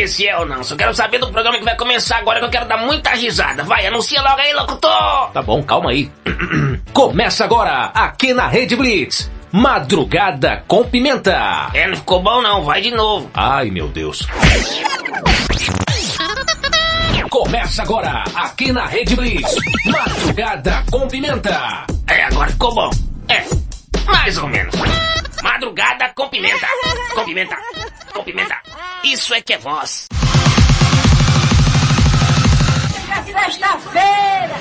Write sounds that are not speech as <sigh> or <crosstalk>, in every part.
Esse é ou não? Só quero saber do programa que vai começar agora que eu quero dar muita risada. Vai, anuncia logo aí, locutor! Tá bom, calma aí. <clears throat> Começa agora, aqui na Rede Blitz. Madrugada com Pimenta. É, não ficou bom não, vai de novo. Ai, meu Deus. Começa agora, aqui na Rede Blitz. Madrugada com Pimenta. É, agora ficou bom. É, mais ou menos. Madrugada com pimenta. Com pimenta. Com pimenta. Isso é que é voz. Sexta-feira!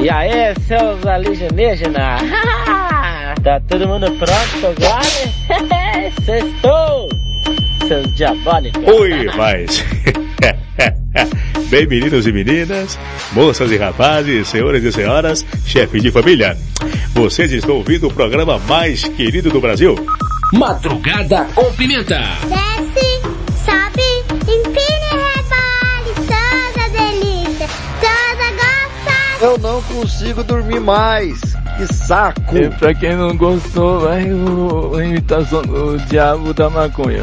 E aí, seus alienígenas? <laughs> tá todo mundo pronto agora? <laughs> Sextou! Seus diabólicos! Oi, mas... <laughs> Bem, meninos e meninas, moças e rapazes, senhores e senhoras, chefes de família, vocês estão ouvindo o programa mais querido do Brasil? Madrugada com Pimenta. Eu não consigo dormir mais. Que saco! E pra quem não gostou, vai o, a imitação do diabo da maconha.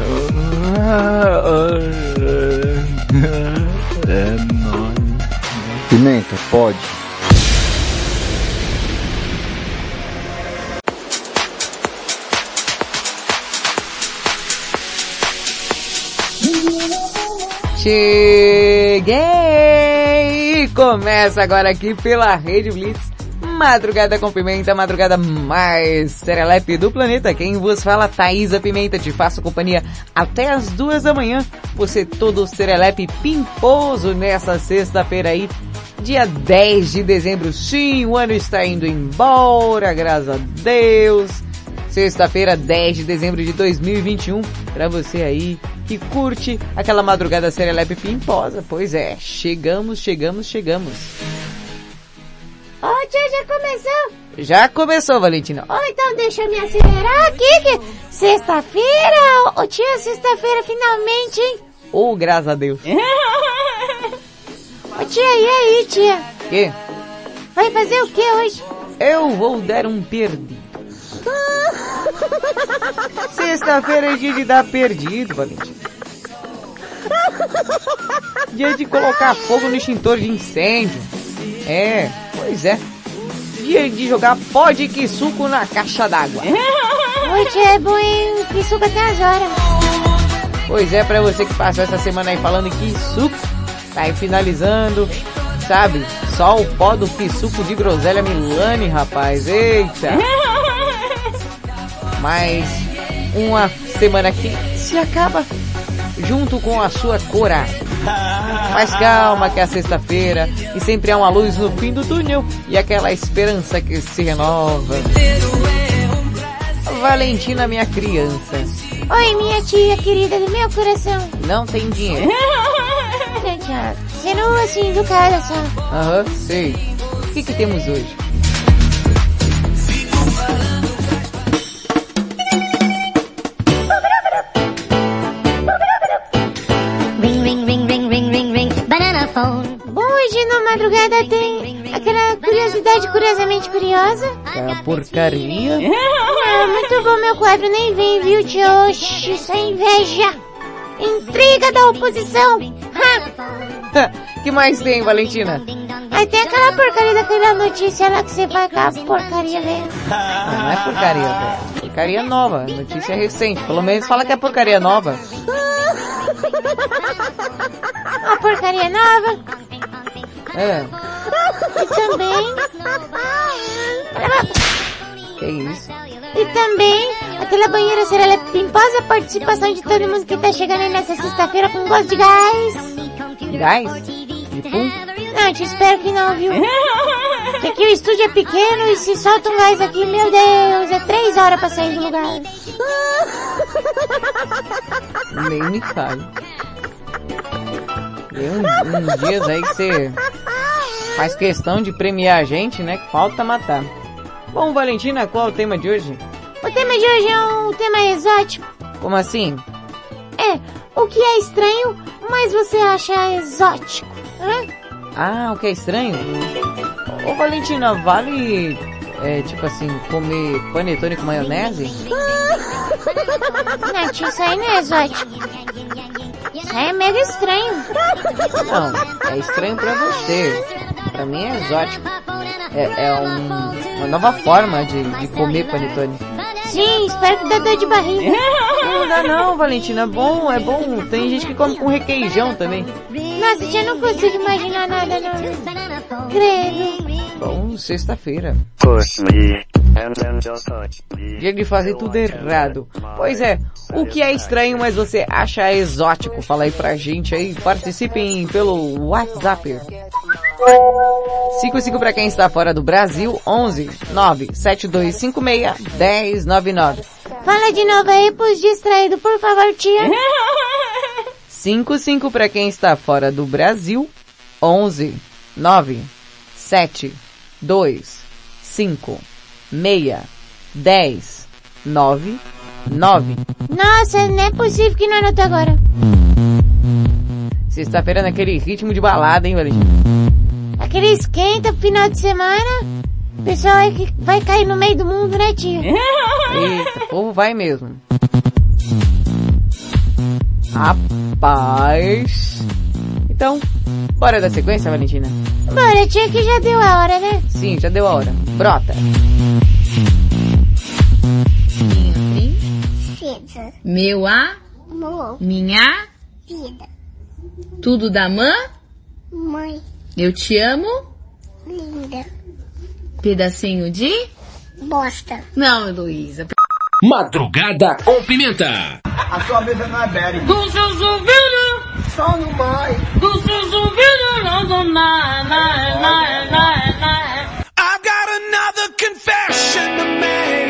É nóis. Pimenta, pode. Cheguei! Começa agora aqui pela Rede Blitz. Madrugada com Pimenta, madrugada mais serelepe do planeta. Quem vos fala, Thaisa Pimenta. Te faço companhia até as duas da manhã. Você todo serelepe pimposo nessa sexta-feira aí, dia 10 de dezembro. Sim, o ano está indo embora, graças a Deus. Sexta-feira, 10 de dezembro de 2021, para você aí que curte aquela madrugada serelepe pimposa. Pois é, chegamos, chegamos, chegamos. Ô oh, tia, já começou? Já começou, Valentina. Oh, então deixa eu me acelerar aqui, que sexta-feira, ô oh, tia, sexta-feira finalmente, hein? Oh, graças a Deus. Ô tia, e aí, tia? Que? Vai fazer o que hoje? Eu vou dar um perdido. <laughs> Sexta-feira é dia de dar perdido, Valentina. Dia de colocar fogo no extintor de incêndio. É, pois é. Dia de jogar pó de suco na caixa d'água. Hoje é bom em suco até as horas. Pois é, pra você que passou essa semana aí falando que suco, tá aí finalizando, sabe? Só o pó do suco de groselha Milani, rapaz. Eita! <laughs> Mas uma semana que se acaba junto com a sua coragem. Mas calma que é sexta-feira e sempre há uma luz no fim do túnel e aquela esperança que se renova. Valentina, minha criança. Oi, minha tia querida do meu coração. Não tem dinheiro. <laughs> Sendo assim do cara só. Aham, sei. O que que temos hoje? Madrugada tem aquela curiosidade curiosamente curiosa. É porcaria. Ah, muito bom meu quadro, nem vem, viu, tio? Oxi, isso é inveja. Intriga da oposição. Ha! <laughs> que mais tem, Valentina? Aí tem aquela porcaria daquela notícia lá que você vai com a porcaria velho. Não, não é porcaria, velho. Porcaria nova, notícia recente. Pelo menos fala que é porcaria nova. <laughs> A porcaria nova. É. E também. Que isso? E também aquela banheira será pimposa a participação de todo mundo que tá chegando aí nessa sexta-feira com gosto de gás. Gás? De pum? Não, te espero que não, viu? Porque aqui o estúdio é pequeno e se solta um gás aqui, meu Deus, é três horas pra sair do lugar. Nem me fale. Tem uns, uns dias aí que você faz questão de premiar a gente, né? Que falta matar. Bom, Valentina, qual é o tema de hoje? O tema de hoje é um tema exótico. Como assim? É, o que é estranho, mas você acha exótico. Hã? Ah, o que é estranho? Ô Valentina, vale, é, tipo assim, comer panetone com maionese? Nath, isso aí não é exótico. É mega estranho. Não, é estranho pra você. Pra mim é exótico. É, é um- uma nova forma de, de comer panetone. Sim, espero que dê dor de barriga. Não dá não, Valentina. É bom, é bom. Tem gente que come com requeijão também. Nossa, eu não consigo imaginar nada, não. Credo. Bom, sexta-feira. Push me, de fazer tudo errado. Pois é, o que é estranho, mas você acha exótico? Fala aí pra gente aí, participem pelo WhatsApp. 55 pra quem está fora do Brasil, 11 97256 1099. Fala de novo aí pros distraídos, por favor, tia. <laughs> 55 para quem está fora do Brasil, 11 9 7 2 5 6 10 9 9. Nossa, não é possível que não anotou agora. Sexta-feira naquele ritmo de balada, hein, Valentina? Aquele esquenta pro final de semana. O pessoal é que vai cair no meio do mundo, né, tia? Eita, o povo vai mesmo. Rapaz. Então, bora dar sequência, Valentina? Bora, tia, que já deu a hora, né? Sim, já deu a hora. Brota. Meu a, Amor. minha, Vida. tudo da mãe, Mãe. eu te amo, Linda. pedacinho de... Bosta. Não, Heloísa. Madrugada com Pimenta. A sua mesa não é. Dos seus ouvidos, Só no mai. dos seus ouvidos, não sou nada, nada, nada, nada. I've got another confession to make.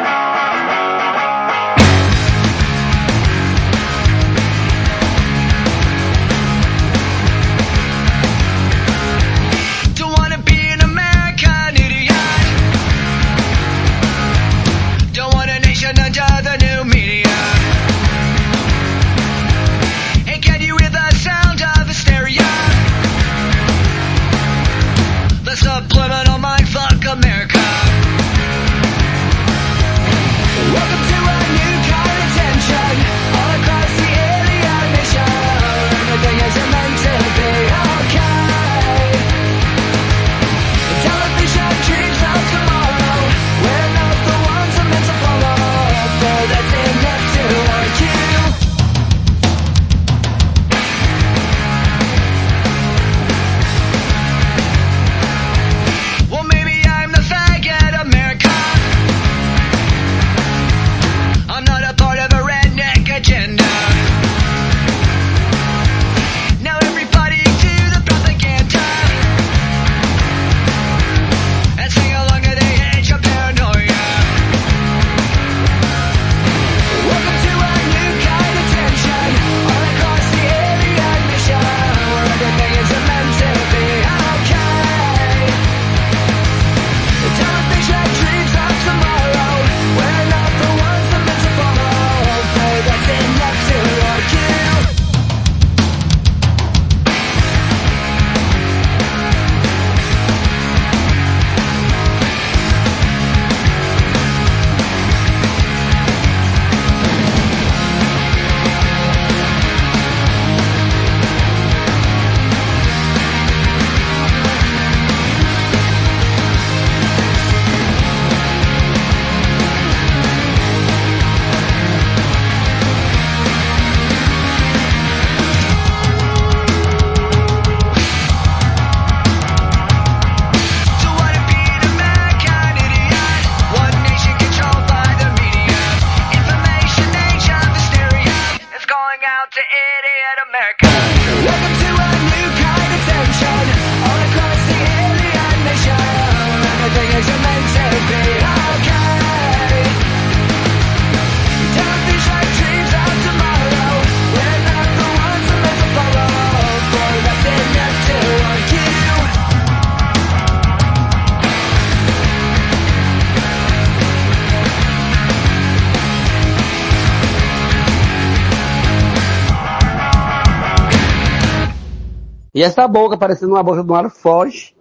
E essa boca parecendo uma boca do mar foge.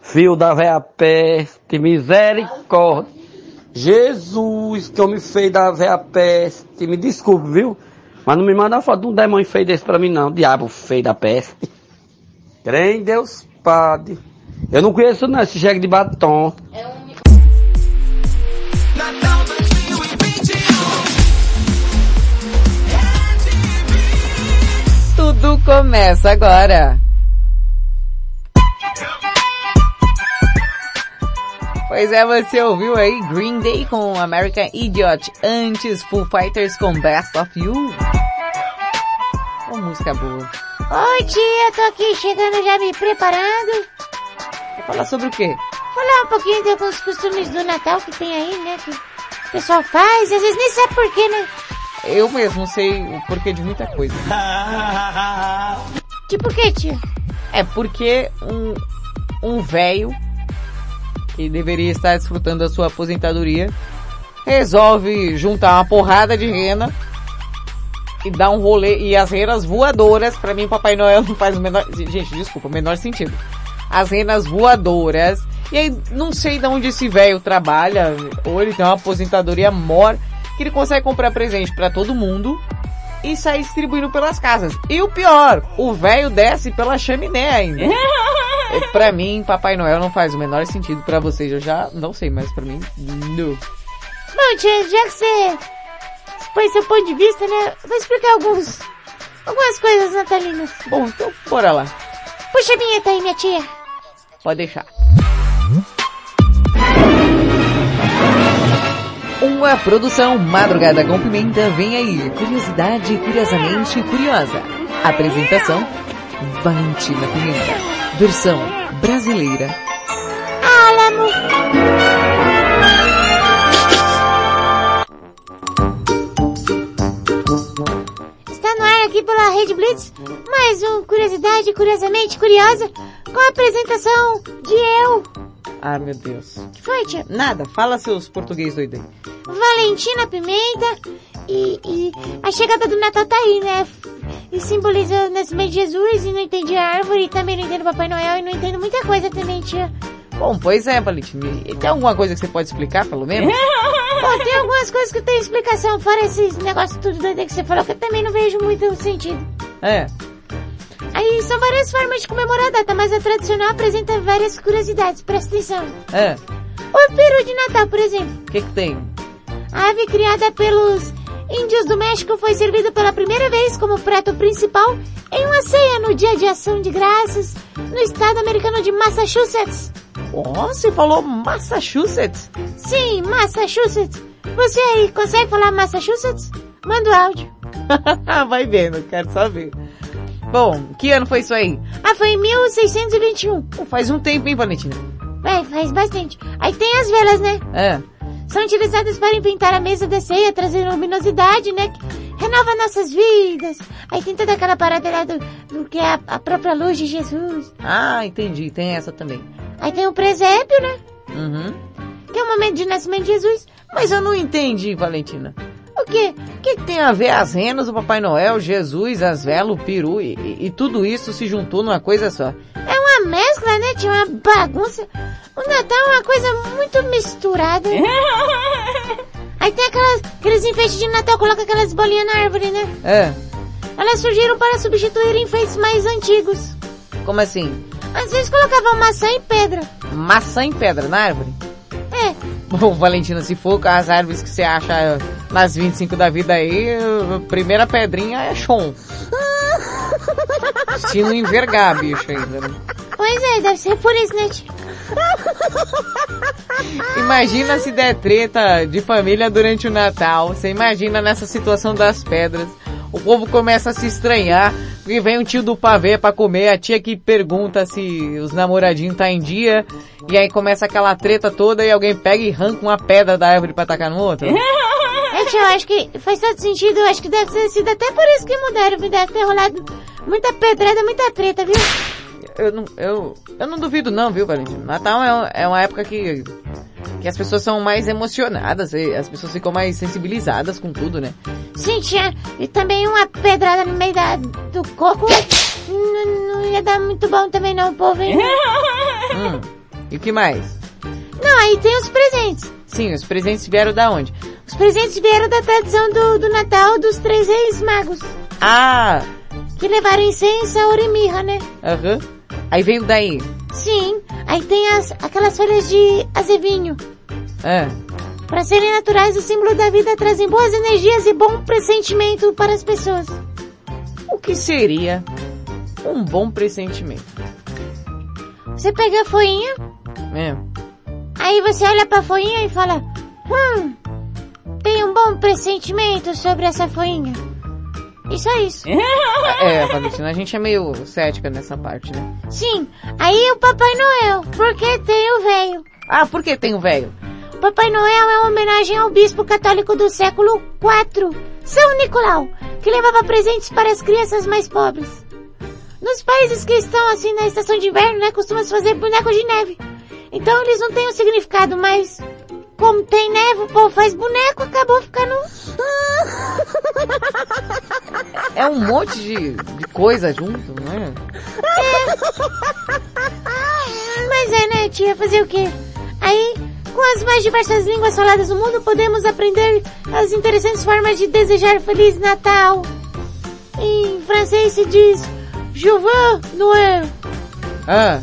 Fio da véia peste, misericórdia. Jesus, que homem feio da véia peste. Me desculpe, viu? Mas não me manda uma foto de um demônio feio desse pra mim não. Diabo feio da peste. Crê em Deus, Padre. Eu não conheço não esse jegue de batom. Tudo começa agora. Pois é, você ouviu aí Green Day com American Idiot, antes Foo Fighters com Best of You. Uma música boa. Oi tia, tô aqui chegando já me preparando. Vai falar sobre o quê? Falar um pouquinho de alguns costumes do Natal que tem aí, né? Que o pessoal faz, às vezes nem sabe por quê, né? Eu mesmo sei o porquê de muita coisa. Tipo o quê, tia? É porque um, um velho que deveria estar desfrutando da sua aposentadoria, resolve juntar uma porrada de rena e dar um rolê, e as renas voadoras, pra mim Papai Noel não faz o menor, gente, desculpa, o menor sentido. As renas voadoras, e aí não sei de onde esse velho trabalha, ou ele tem uma aposentadoria mor, que ele consegue comprar presente pra todo mundo, e sair distribuindo pelas casas. E o pior, o velho desce pela chaminé ainda. <laughs> É, pra mim, Papai Noel não faz o menor sentido pra vocês. Eu já não sei, mas pra mim, não. Bom, tia, já que você expôs seu ponto de vista, né? Vou explicar alguns, algumas coisas natalinas. Bom, então bora lá. Puxa a vinheta aí, minha tia. Pode deixar. Uma produção Madrugada com Pimenta vem aí. Curiosidade curiosamente curiosa. Apresentação Valentina Pimenta. Versão brasileira. Álamo. Está no ar aqui pela Rede Blitz mais um Curiosidade Curiosamente Curiosa com a apresentação de eu, Ah, meu Deus. que foi, tia? Nada, fala seus português doido. Valentina Pimenta e, e a chegada do Natal tá aí, né? E simboliza o nascimento de Jesus e não entendi a árvore e também não entendo Papai Noel e não entendo muita coisa também, tia. Bom, pois é, Valentina. Tem alguma coisa que você pode explicar, pelo menos? <laughs> Bom, tem algumas coisas que tem explicação, fora esses negócios tudo doido que você falou, que eu também não vejo muito sentido. É. Aí são várias formas de comemorar a data, mas a tradicional apresenta várias curiosidades, presta atenção. É. O peru de Natal, por exemplo. O que que tem? A ave criada pelos índios do México foi servida pela primeira vez como prato principal em uma ceia no dia de ação de graças no estado americano de Massachusetts. Oh, você falou Massachusetts? Sim, Massachusetts. Você aí consegue falar Massachusetts? Manda o áudio. <laughs> Vai vendo, quero saber. Bom, que ano foi isso aí? Ah, foi em 1621. Pô, faz um tempo, hein, Valentina? É, faz bastante. Aí tem as velas, né? É. São utilizadas para enfeitar a mesa da ceia, trazer luminosidade, né? Que renova nossas vidas. Aí tem toda aquela parada lá do, do que é a, a própria luz de Jesus. Ah, entendi. Tem essa também. Aí tem o presépio, né? Uhum. Que é o momento de nascimento de Jesus. Mas eu não entendi, Valentina. O quê? O que, que tem a ver as renas, o Papai Noel, Jesus, as velas, o peru e, e- e tudo isso se juntou numa coisa só? É uma mescla, né? Tinha uma bagunça. O Natal é uma coisa muito misturada. <laughs> Aí tem aquelas, aqueles enfeites de Natal, coloca aquelas bolinhas na árvore, né? É. Elas surgiram para substituir enfeites mais antigos. Como assim? Às vezes colocavam maçã e pedra. Maçã em pedra na árvore? É. <laughs> Bom, Valentina, se for com as árvores que você acha nas 25 da vida aí, a primeira pedrinha é chon. <laughs> Se não envergar, bicho, ainda. né? Pois é, deve ser por isso, né? <laughs> Imagina se der treta de família durante o Natal. Você imagina nessa situação das pedras. O povo começa a se estranhar, porque vem um tio do pavê pra comer, a tia que pergunta se os namoradinhos tá em dia, e aí começa aquela treta toda e alguém pega e arranca uma pedra da árvore pra tacar no outro. <laughs> É, eu acho que faz todo sentido. Acho que deve ter sido até por isso que mudaram. Deve ter rolado muita pedrada, muita treta, viu? Eu não, eu, eu não duvido não, viu, Valentino? Natal é, é uma época que, que as pessoas são mais emocionadas, e as pessoas ficam mais sensibilizadas com tudo, né? Sim, tia. E também uma pedrada no meio da, do coco não, não ia dar muito bom também não, povo, hein? <laughs> Hum, e o que mais? Não, aí tem os presentes. Sim, os presentes vieram da onde? Os presentes vieram da tradição do, do Natal dos três reis magos. Ah, Que levaram incenso, ouro e mirra, né? aham. Aí veio daí. Sim. Aí tem as, aquelas folhas de azevinho. É. Para serem naturais, o símbolo da vida trazem boas energias e bom pressentimento para as pessoas. O que seria um bom pressentimento? Você pega a folhinha, É. aí você olha pra folhinha e fala, hum, tem um bom pressentimento sobre essa folhinha. E só isso. <laughs> É, Valentina, a gente é meio cética nessa parte, né? Sim, aí o Papai Noel, porque tem o velho. Ah, por que tem o velho? O Papai Noel é uma homenagem ao bispo católico do século IV, São Nicolau, que levava presentes para as crianças mais pobres. Nos países que estão assim na estação de inverno, né, costuma se fazer boneco de neve. Então eles não têm um significado, mas como tem neve, o povo faz boneco, acabou ficando... É um monte de, de coisa junto, não é? Mas é, né, tia? Fazer o quê? Aí, com as mais diversas línguas faladas no mundo, podemos aprender as interessantes formas de desejar Feliz Natal. Em francês se diz Jouvin Noël. Ah,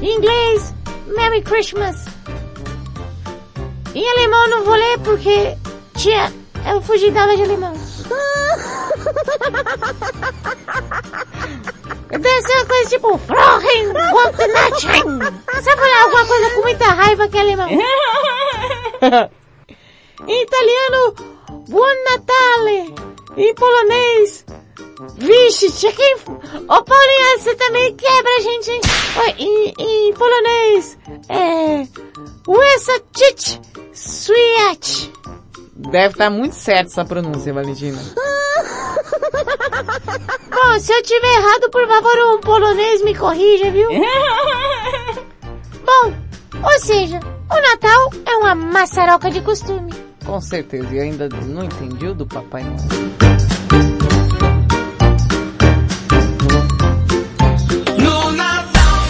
Em inglês, Merry Christmas. Em alemão não vou ler porque, tia, eu fugi da aula de alemão. Ser uma coisa tipo Frohen gute Nacht. Você falar alguma coisa com muita raiva que é alemão. <laughs> em italiano, Buon Natale. Em polonês, Vixe, tia, quem... Ô Paulinha, você também quebra a gente, hein? Oi, em, em polonês, é... Wesacich Swiat. deve estar muito certo essa pronúncia, Valentina. <laughs> Bom, se eu tiver errado, por favor, um polonês me corrija, viu? <laughs> Bom, ou seja, o Natal é uma maçaroca de costume. Com certeza, e ainda não entendi o do Papai Noel. No Natal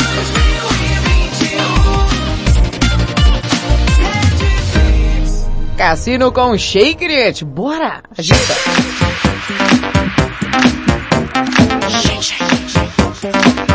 2021. Cassino com Shake It, bora! Agita! Eu acho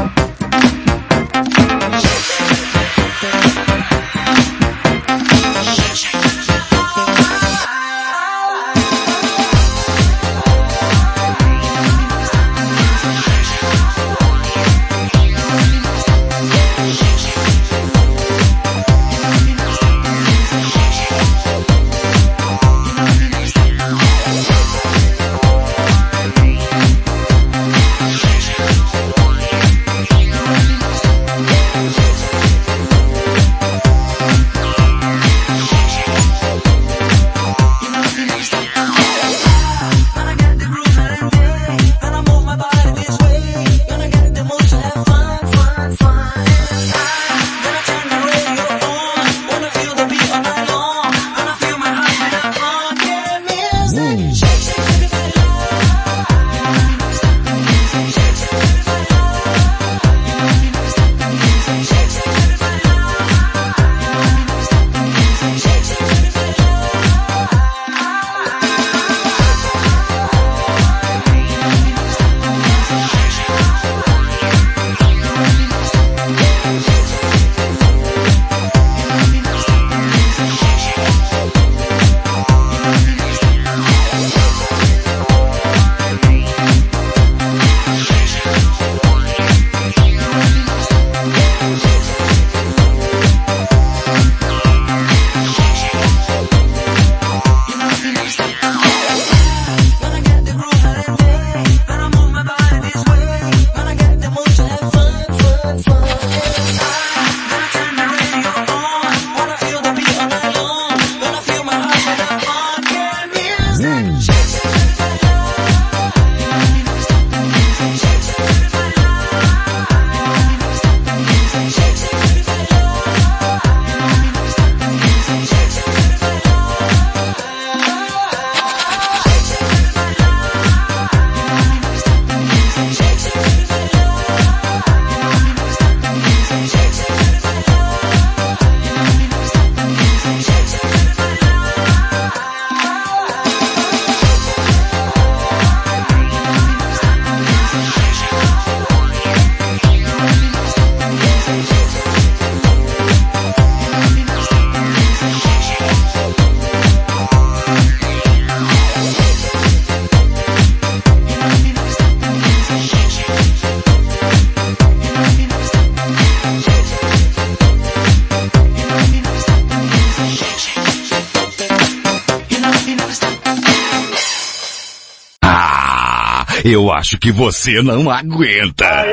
que você não aguenta.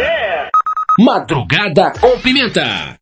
Madrugada com Pimenta.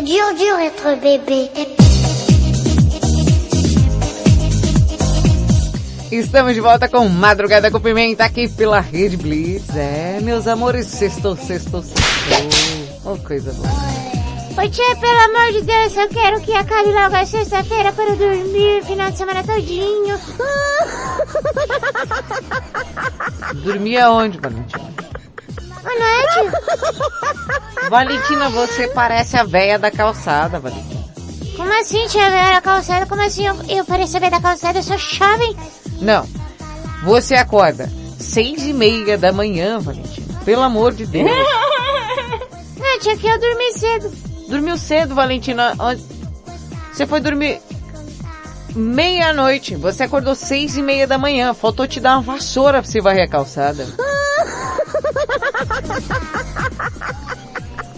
C'est dur, dur être. Estamos de volta com Madrugada com Pimenta aqui pela Rede Blitz. É, meus amores, sextou, sextou, sextou. Oh, coisa boa. Ô tia, pelo amor de Deus, eu quero que acabe logo a sexta-feira para eu dormir final de semana todinho. Dormir aonde, Valentina? Boa noite. <laughs> Valentina, você parece a véia da calçada, Valentina. Como assim, tia Vera, da calçada? Como assim eu, eu pareço ver da calçada? Eu sou jovem. Não. Você acorda seis e meia da manhã, Valentina. Pelo amor de Deus. <laughs> Não, tia, que eu dormi cedo. Dormiu cedo, Valentina. Você foi dormir meia-noite. Você acordou seis e meia da manhã. Faltou te dar uma vassoura pra você varrer a calçada. <laughs> <laughs>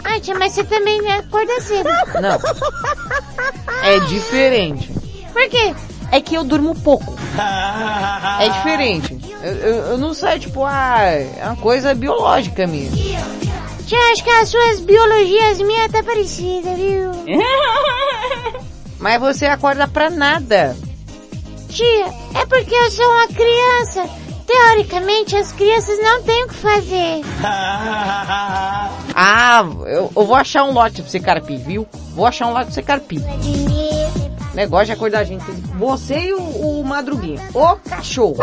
Ai, tia, mas você também acorda cedo. Não. É diferente. Por quê? É que eu durmo pouco. É diferente. Eu, eu, eu não sei, tipo, ah, é uma coisa biológica minha. Tia, acho que as suas biologias minhas tá parecida, viu? <laughs> Mas você acorda pra nada. Tia, é porque eu sou uma criança. Teoricamente, as crianças não têm o que fazer. <laughs> Ah, eu, eu vou achar um lote pra você carpir, viu? Vou achar um lote pra você carpir. Negócio de acordar a gente. Você e o, o Madruguinha. Ô cachorro.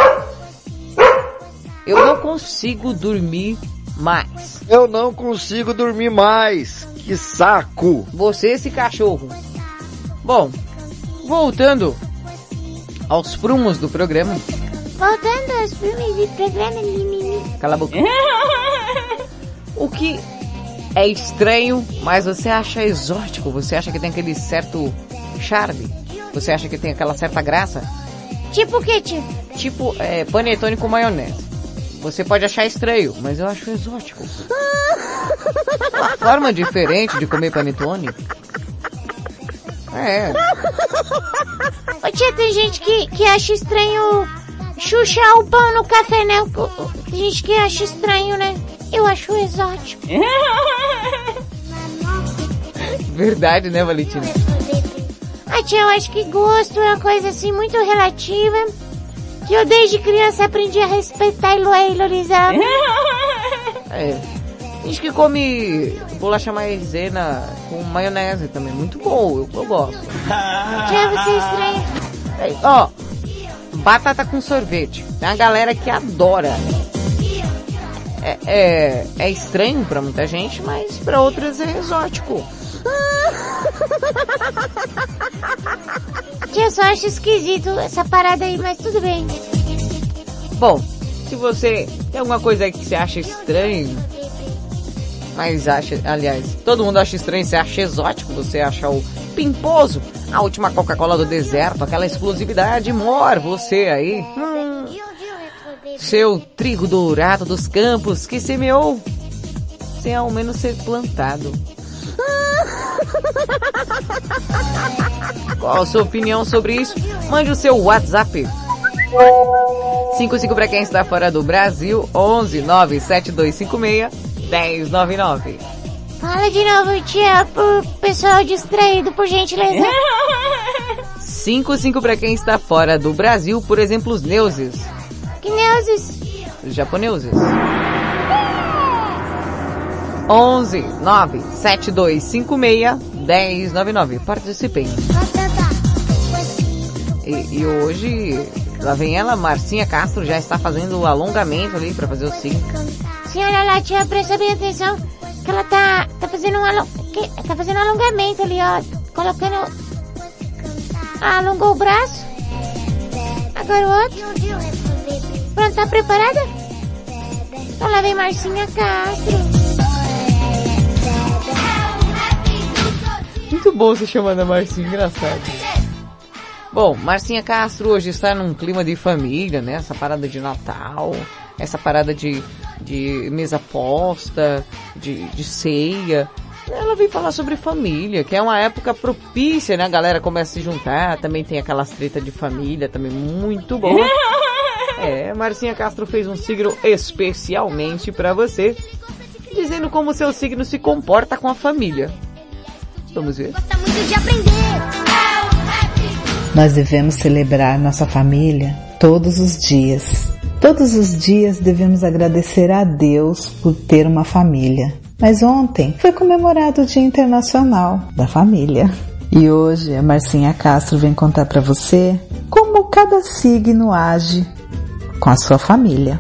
Eu não consigo dormir mais. Eu não consigo dormir mais. Que saco. Você esse cachorro. Bom, voltando aos prumos do programa. Voltando aos filmes de programa mimimi. Cala a boca. <laughs> O que é estranho, mas você acha exótico, você acha que tem aquele certo charme, você acha que tem aquela certa graça, Tipo o que, tia? tipo é, panetone com maionese. Você pode achar estranho, mas eu acho exótico. Uma <laughs> forma diferente de comer panetone. É, Ô tia, tem gente que, que acha estranho o pão no café, né? Tem gente que acha estranho, né? Eu acho exótico. <laughs> verdade, né, Valentina? Ah, tia, eu acho que gosto é uma coisa assim muito relativa. Que eu desde criança aprendi a respeitar e valorizar. <laughs> É. Gente que come bolacha maisena com maionese também, muito bom, eu, eu gosto. Tia, você é estranha. É, Ó, batata com sorvete. Tem uma galera que adora. É, é, é estranho pra muita gente, mas pra outras é exótico. <laughs> Eu só acho esquisito essa parada aí, mas tudo bem. Bom, se você tem alguma coisa aí que você acha estranho, mas acha, aliás, todo mundo acha estranho, você acha exótico, você acha o pimposo, a última Coca-Cola do deserto, aquela exclusividade, mor, você aí, hum, seu trigo dourado dos campos que semeou sem ao menos ser plantado. <laughs> Qual a sua opinião sobre isso? Mande o seu WhatsApp. 55 para quem está fora do Brasil, 11 97256 1099. Fala de novo, tia, pro pessoal distraído, por gentileza. <laughs> 55 para quem está fora do Brasil, por exemplo, os neuses. Que neuses? Os japoneses. 11 97256 1099. Participem. E, e hoje, lá vem ela, Marcinha Castro, já está fazendo o alongamento ali para fazer o signo. Senhora lá, tia, presta bem atenção, que ela tá, tá fazendo um tá fazendo um alongamento ali, ó, colocando... Ah, alongou o braço. Agora o outro. Pronto, tá preparada? Então lá vem Marcinha Castro. Muito bom você chamando a Marcinha, engraçado. Bom, Marcinha Castro hoje está num clima de família, né? Essa parada de Natal, essa parada de, de mesa posta, de, de ceia. Ela vem falar sobre família, que é uma época propícia, né? A galera começa a se juntar, também tem aquelas treta de família, também muito boa. <laughs> É, Marcinha Castro fez um signo especialmente para você, dizendo como seu signo se comporta com a família. Vamos ver. Nós devemos celebrar nossa família todos os dias. Todos os dias devemos agradecer a Deus por ter uma família. Mas ontem foi comemorado o Dia Internacional da Família. E hoje a Marcinha Castro vem contar para você como cada signo age com a sua família.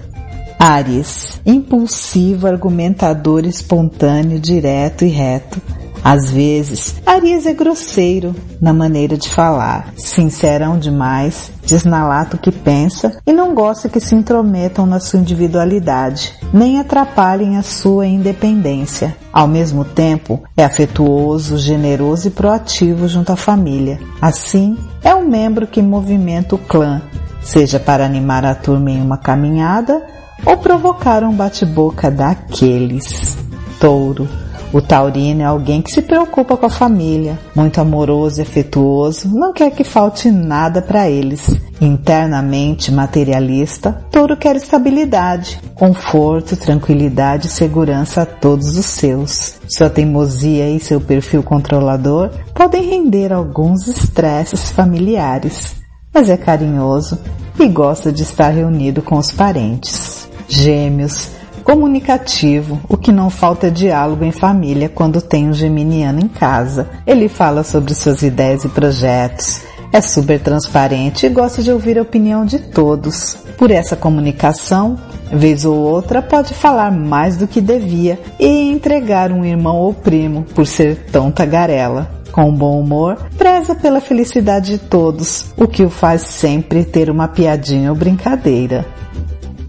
Ares, impulsivo, argumentador, espontâneo, direto e reto. Às vezes, Aries é grosseiro na maneira de falar, sincerão demais, diz na lata o que pensa e não gosta que se intrometam na sua individualidade, nem atrapalhem a sua independência. Ao mesmo tempo, é afetuoso, generoso e proativo junto à família. Assim, é um membro que movimenta o clã, seja para animar a turma em uma caminhada ou provocar um bate-boca daqueles. Touro. O taurino é alguém que se preocupa com a família, muito amoroso e afetuoso, não quer que falte nada para eles. Internamente materialista, touro quer estabilidade, conforto, tranquilidade e segurança a todos os seus. Sua teimosia e seu perfil controlador podem render alguns estresses familiares, mas é carinhoso e gosta de estar reunido com os parentes. Gêmeos, comunicativo, o que não falta é diálogo em família quando tem um geminiano em casa. Ele fala sobre suas ideias e projetos, é super transparente e gosta de ouvir a opinião de todos. Por essa comunicação, vez ou outra pode falar mais do que devia e entregar um irmão ou primo por ser tão tagarela. Com bom humor, preza pela felicidade de todos, o que o faz sempre ter uma piadinha ou brincadeira.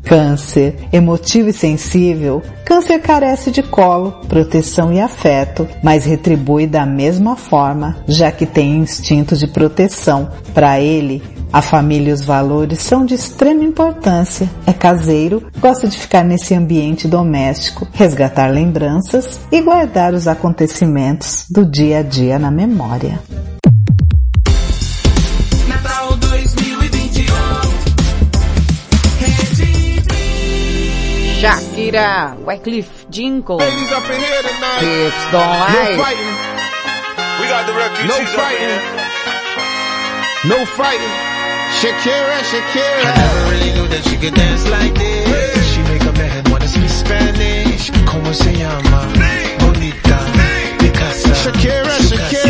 Câncer, emotivo e sensível, câncer carece de colo, proteção e afeto, mas retribui da mesma forma, já que tem instinto de proteção. Para ele, a família e os valores são de extrema importância. É caseiro, gosta de ficar nesse ambiente doméstico, resgatar lembranças e guardar os acontecimentos do dia a dia na memória. Shakira, Wycliffe Jingle, Ladies up in here tonight. Hips Don't Lie. No fighting. We got the refugees No fighting. No fighting. Shakira, Shakira. I never really knew that she could dance like this. She make a man wanna speak Spanish. Como se llama? Bonita. Picasa. Shakira, Shakira.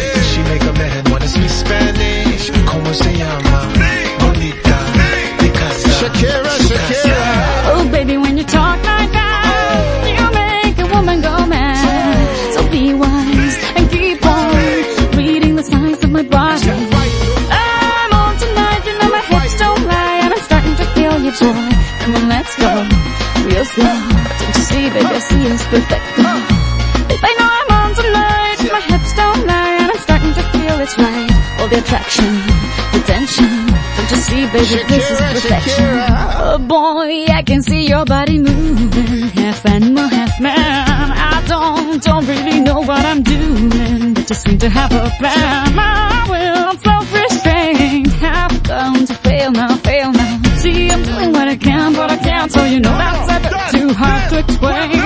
Baby, I see us perfect. I know I'm on tonight. My hips don't lie and I'm starting to feel it's right. All the attraction, the tension. Don't you see, baby, this is perfection. Oh boy, I can see your body moving. Half animal, half man. I don't, don't really know what I'm doing. But just seem to have a plan. My will, I'm self-restraint. Have come to fail now, fail now. See, I'm doing what I can, but I can't. So you know that's a bit too hard to explain.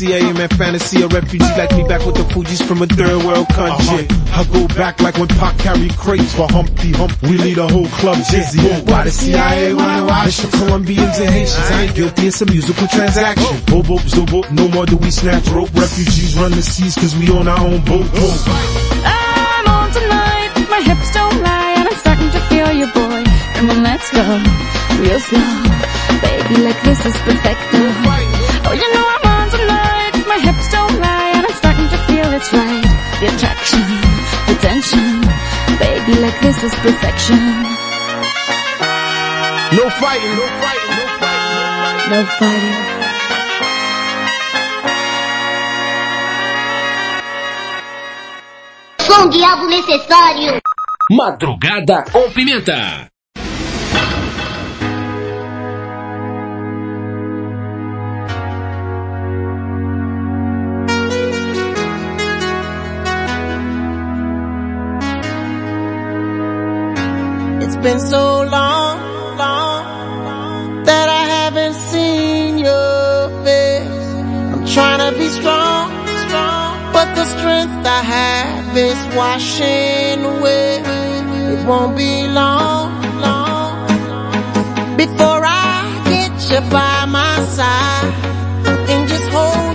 She's so am in fantasy. A refugee like me back with the Fuji's from a third world country. Uh-huh. I go back like when Pac carried crates for Humpty Hump. We lead a whole club dizzy. Why the CIA wanna watch the Colombians and Haitians? I ain't guilty, it's a musical transaction. Oh. Oh, oh, Bobo, zobo, no more do we snatch rope. Refugees run the seas cause we own our own boat. I'm on tonight, my hips don't lie, and I'm starting to feel you, boy. Come on, let's go, real slow. Baby, like this is perfect. Hips don't lie, and I'm starting to feel it's right. The attraction, the tension. Baby, like this is perfection. No fighting, no fighting, no fighting. No fighting. Um diabo necessário. Madrugada com pimenta. Been so long, long, that I haven't seen your face. I'm trying to be strong, strong, but the strength I have is washing away. It won't be long, long, before I get you by my side and just hold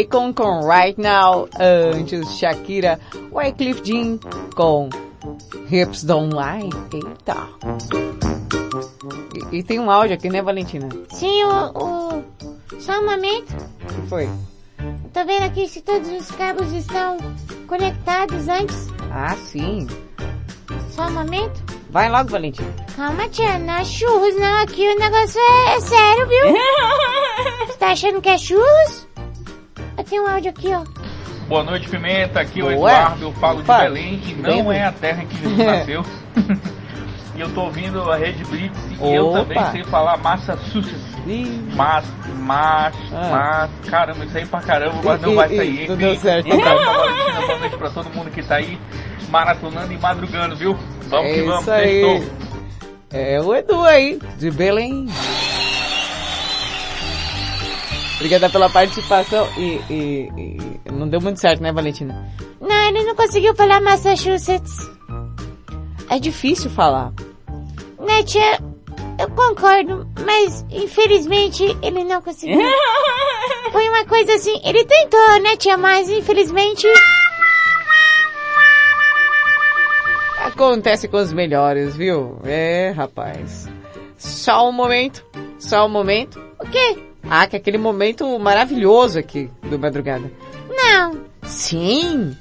Akon com Right Now, antes Shakira, Wycliffe Jean com Hips Don't Lie. Eita. E, e tem um áudio aqui, né, Valentina? Sim, o, o... Só um momento. O que foi? Tô vendo aqui se todos os cabos estão conectados antes. Ah, sim. Só um momento. Vai logo, Valentina. Calma, tia, não é churros não. Aqui o negócio é, é sério, viu? <laughs> Você tá achando que é churros? Eu tenho um áudio aqui, ó. Boa noite, Pimenta. Aqui é o? Eduardo. Eu falo de Opa. Belém, que não Bem, é a terra em que Jesus <laughs> nasceu. e eu tô ouvindo a Rede Blitz e eu Opa. também sei falar Massachusetts. Mas, mas, Ah. mas, caramba, isso aí pra caramba, mas não vai sair. não deu certo. Valentina, boa noite pra todo mundo que tá aí maratonando e madrugando, viu? Vamos É que vamos, isso aí. É o Edu aí, de Belém. Obrigada pela participação e, e- e não deu muito certo, né, Valentina? Não, ele não conseguiu falar Massachusetts. É difícil falar. Né, tia? Eu concordo, mas infelizmente ele não conseguiu. <laughs> Foi uma coisa assim, ele tentou, né, tia? Mas infelizmente... Acontece com os melhores, viu? É, rapaz. Só um momento, só um momento. O quê? Ah, que é aquele momento maravilhoso aqui do Madrugada. Não. Sim!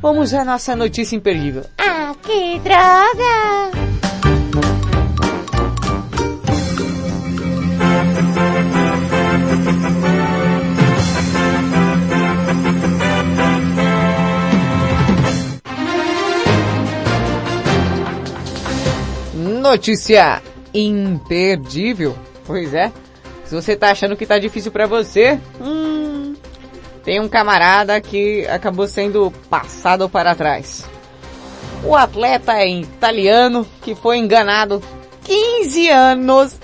Vamos à nossa notícia imperdível. Ah, que droga! Notícia imperdível. Pois é. Se você tá achando que tá difícil pra você, hum, tem um camarada que acabou sendo passado para trás. O atleta é italiano que foi enganado 15 anos,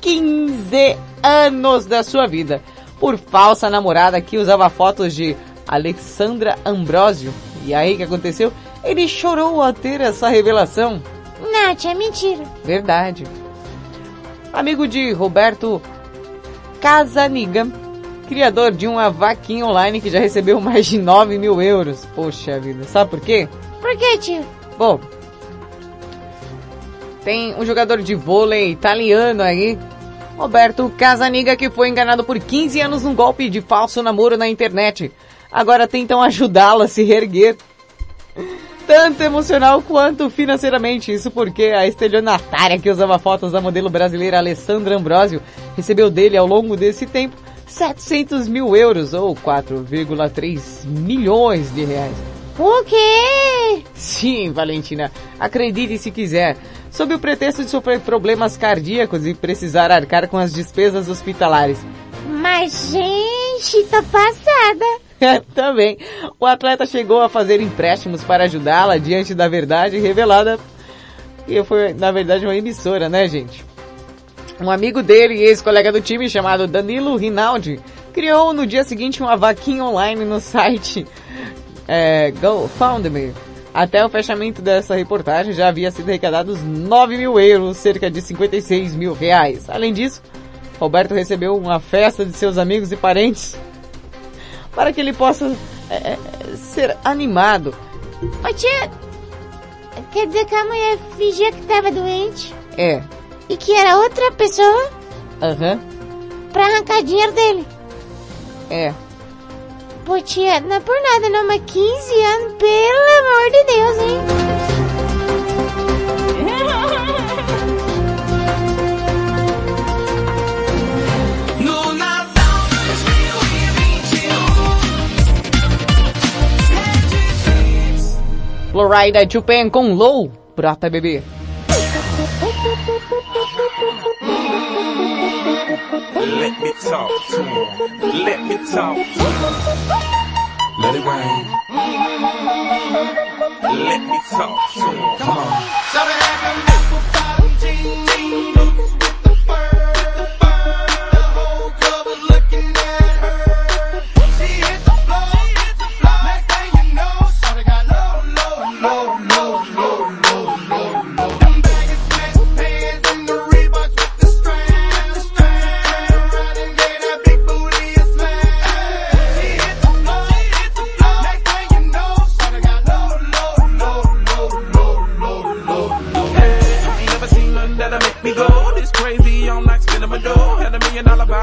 15 anos da sua vida por falsa namorada que usava fotos de Alexandra Ambrosio. E aí o que aconteceu? Ele chorou ao ter essa revelação. Não, tia, mentira. Verdade. Amigo de Roberto Casaniga, criador de uma vaquinha online que já recebeu mais de 9 mil euros. Poxa vida, sabe por quê? Por que, tio? Bom, tem um jogador de vôlei italiano aí, Roberto Casaniga, que foi enganado por 15 anos num golpe de falso namoro na internet. Agora tentam ajudá-lo a se reerguer. Tanto emocional quanto financeiramente. Isso porque a estelionatária que usava fotos da modelo brasileira Alessandra Ambrosio recebeu dele ao longo desse tempo 700 mil euros ou 4,3 milhões de reais. O quê? Sim, Valentina, acredite se quiser. Sob o pretexto de sofrer problemas cardíacos e precisar arcar com as despesas hospitalares. Mas, gente, tô passada. Também, o atleta chegou a fazer empréstimos para ajudá-la diante da verdade revelada. E foi, na verdade, uma emissora, né, gente? Um amigo dele e ex-colega do time chamado Danilo Rinaldi criou no dia seguinte uma vaquinha online no site é, GoFundMe. Até o fechamento dessa reportagem já havia sido arrecadados 9 mil euros, cerca de 56 mil reais. Além disso, Roberto recebeu uma festa de seus amigos e parentes para que ele possa é, é, ser animado. Ô tia, quer dizer que a mulher fingia que tava doente É. e que era outra pessoa Aham. pra arrancar dinheiro dele. É. Pô tia, não é por nada não, mas 15 anos, pelo amor de Deus, hein? Florida Chupen com Low. Brota, bebê. Let me talk to him. Let me talk to him. Let it rain. Let me talk to him. Come on.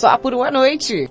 só por uma noite.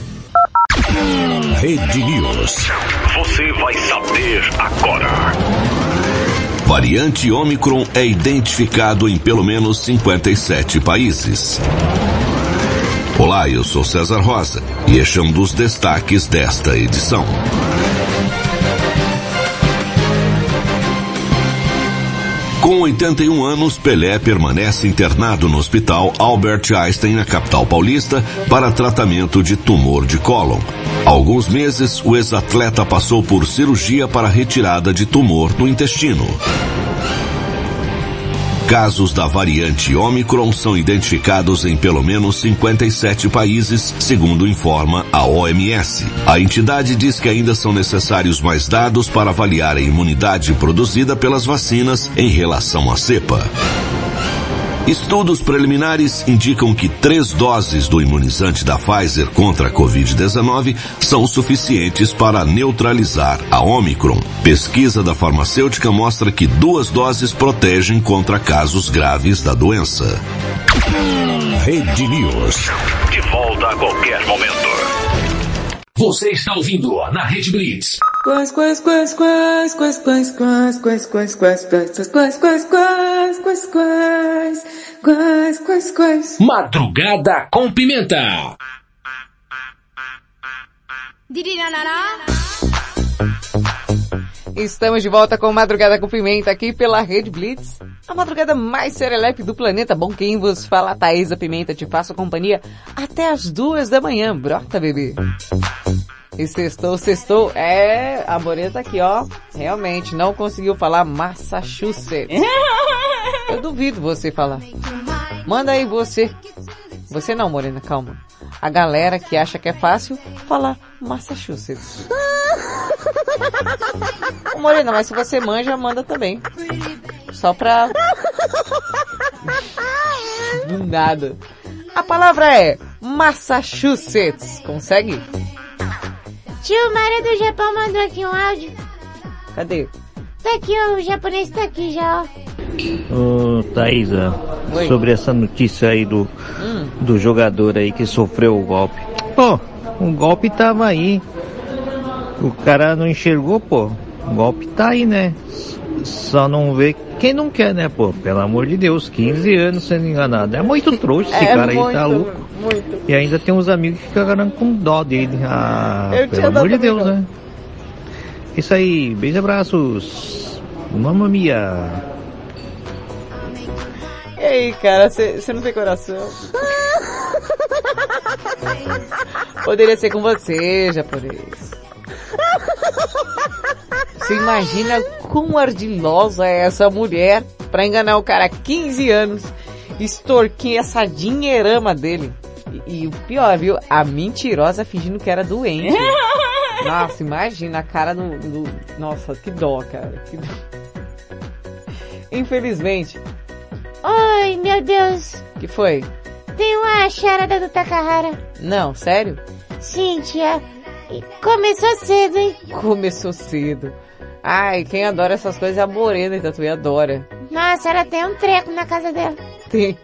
Rede News. Você vai saber agora. Variante Omicron é identificado em pelo menos 57 países. Olá, eu sou César Rosa e este é um dos destaques desta edição. Com 81 anos, Pelé permanece internado no hospital Albert Einstein, na capital paulista, para tratamento de tumor de cólon. Há alguns meses, o ex-atleta passou por cirurgia para retirada de tumor no intestino. Casos da variante Omicron são identificados em pelo menos 57 países, segundo informa a OMS. A entidade diz que ainda são necessários mais dados para avaliar a imunidade produzida pelas vacinas em relação à cepa. Estudos preliminares indicam que três doses do imunizante da Pfizer contra a Covid-19 são suficientes para neutralizar a Omicron. Pesquisa da farmacêutica mostra que duas doses protegem contra casos graves da doença. Rede News. De volta a qualquer momento. Você está ouvindo na Rede Blitz. Quais, quais, quais, quais, quais, quais, quais, quais, quais, quais, quais, quais, quais, quais, quais, quais, quais, quais, quais. Madrugada com pimenta. Estamos de volta com Madrugada com Pimenta aqui pela Rede Blitz. A madrugada mais serelepe do planeta. Bom, quem vos fala, Thaisa Pimenta, te faço companhia até as duas da manhã. Brota, bebê. E sextou, sextou. É, a Morena tá aqui, ó. Realmente, não conseguiu falar Massachusetts. Eu duvido você falar. Manda aí você. Você não, Morena, calma. A galera que acha que é fácil falar Massachusetts. Morena, mas se você manja, manda também. Só pra... <laughs> Do nada. A palavra é Massachusetts. Consegue? Tio Mário do Japão mandou aqui um áudio. Cadê? Tá aqui, ó, o japonês tá aqui já, ó. Ô, Thaisa, Oi. sobre essa notícia aí do, Hum. do jogador aí que sofreu o golpe. Pô, o golpe tava aí. O cara não enxergou, pô. O golpe tá aí, né? Só não vê quem não quer, né, pô? Pelo amor de Deus, 15 anos sendo enganado. É muito trouxa esse É cara aí, tá muito, louco. Muito. E ainda tem uns amigos que ficaram com dó dele. Ah, Eu pelo amor de Deus, né? Isso aí, beijos e abraços. Mamma mia. E aí, cara, você não tem coração? <laughs> Poderia ser com você, japonês. <laughs> Você imagina quão ardilosa é essa mulher pra enganar o cara há 15 anos, extorquir essa dinheirama dele. E, e o pior, viu? A mentirosa fingindo que era doente. <laughs> Nossa, imagina a cara do, do... Nossa, que dó, cara. Que dó. Infelizmente. Ai, meu Deus. Que foi? Tem uma charada do Takahara. Não, sério? Sim, tia. Começou cedo, hein? Começou cedo. Ai, quem adora essas coisas é a Morena, então tu adora. Nossa, ela tem um treco na casa dela. Tem.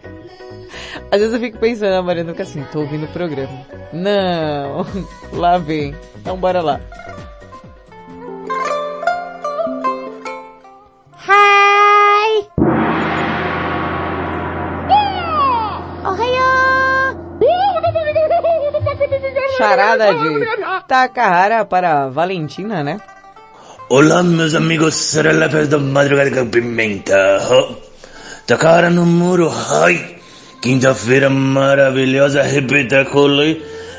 Às vezes eu fico pensando, a Morena fica assim, tô ouvindo o programa. Não, <laughs> lá vem. Então bora lá. Hi! Ohayou! Charada de <laughs> Takahara para Valentina, né? Olá, meus amigos serelepes da madrugada com pimenta. Oh, Takara no muro, ai. Quinta-feira maravilhosa, repita.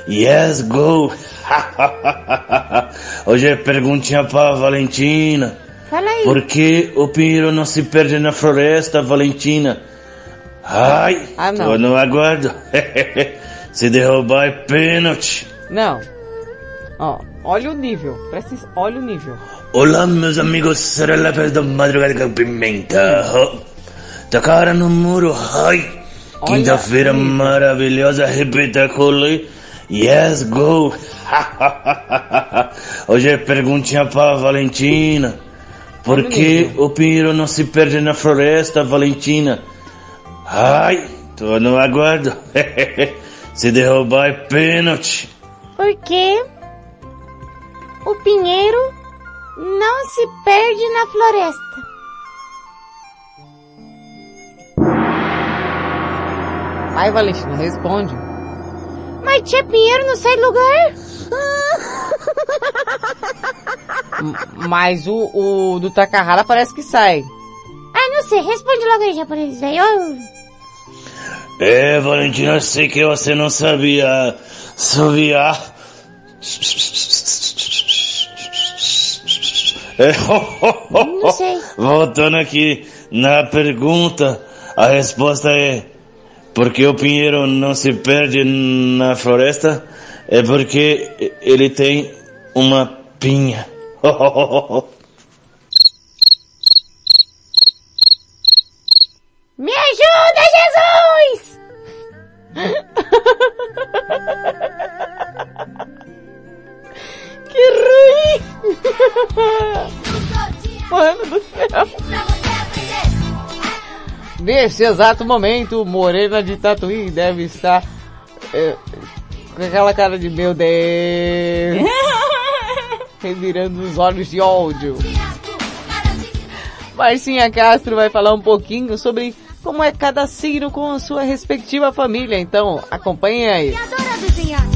Yes, go. <laughs> Hoje é perguntinha pra Valentina. Fala aí. Por que o pinheiro não se perde na floresta, Valentina? Ai, Ah, não. tô no aguardo. <laughs> se derrubar é pênalti. Não. Ó, olha o nível. Presta atenção, olha o nível. Olá, meus amigos serelepes da madrugada com pimenta. Oh, Takara no muro, ai. Quinta-feira maravilhosa, repita cole. Yes, go. <laughs> Hoje é perguntinha pra Valentina. Por que o pinheiro não se perde na floresta, Valentina? Ai, tô no aguardo. <laughs> se derrubar é pênalti. Porque o pinheiro não se perde na floresta. Vai, Valentina, responde. Mas tia Pinheiro não sai do lugar? Mas o, o do Takahara parece que sai. Ah, não sei. Responde logo aí, japonês. Eu... É, Valentina, eu sei que você não sabia. Sabia. <laughs> É, sei. Voltando aqui na pergunta, A resposta é porque o pinheiro não se perde na floresta é porque ele tem uma pinha. <laughs> Me ajuda, Jesus! <laughs> que ruim! Mano do céu! Nesse exato momento, Morena de Tatuí deve estar é, com aquela cara de meu Deus, <laughs> revirando os olhos de ódio. Marcinha Castro vai falar um pouquinho sobre como é cada signo com a sua respectiva família, então acompanhe aí.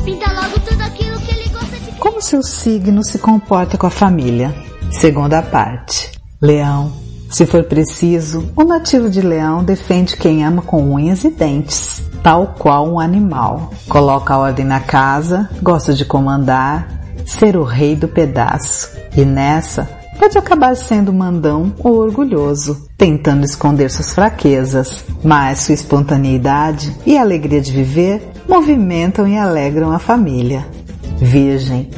Pinta logo tudo aquilo Como seu signo se comporta com a família? Segunda parte. Leão. Se for preciso, o nativo de leão defende quem ama com unhas e dentes, tal qual um animal. Coloca a ordem na casa, gosta de comandar, ser o rei do pedaço. E nessa, pode acabar sendo mandão ou orgulhoso, tentando esconder suas fraquezas, mas sua espontaneidade e alegria de viver movimentam e alegram a família. Virgem.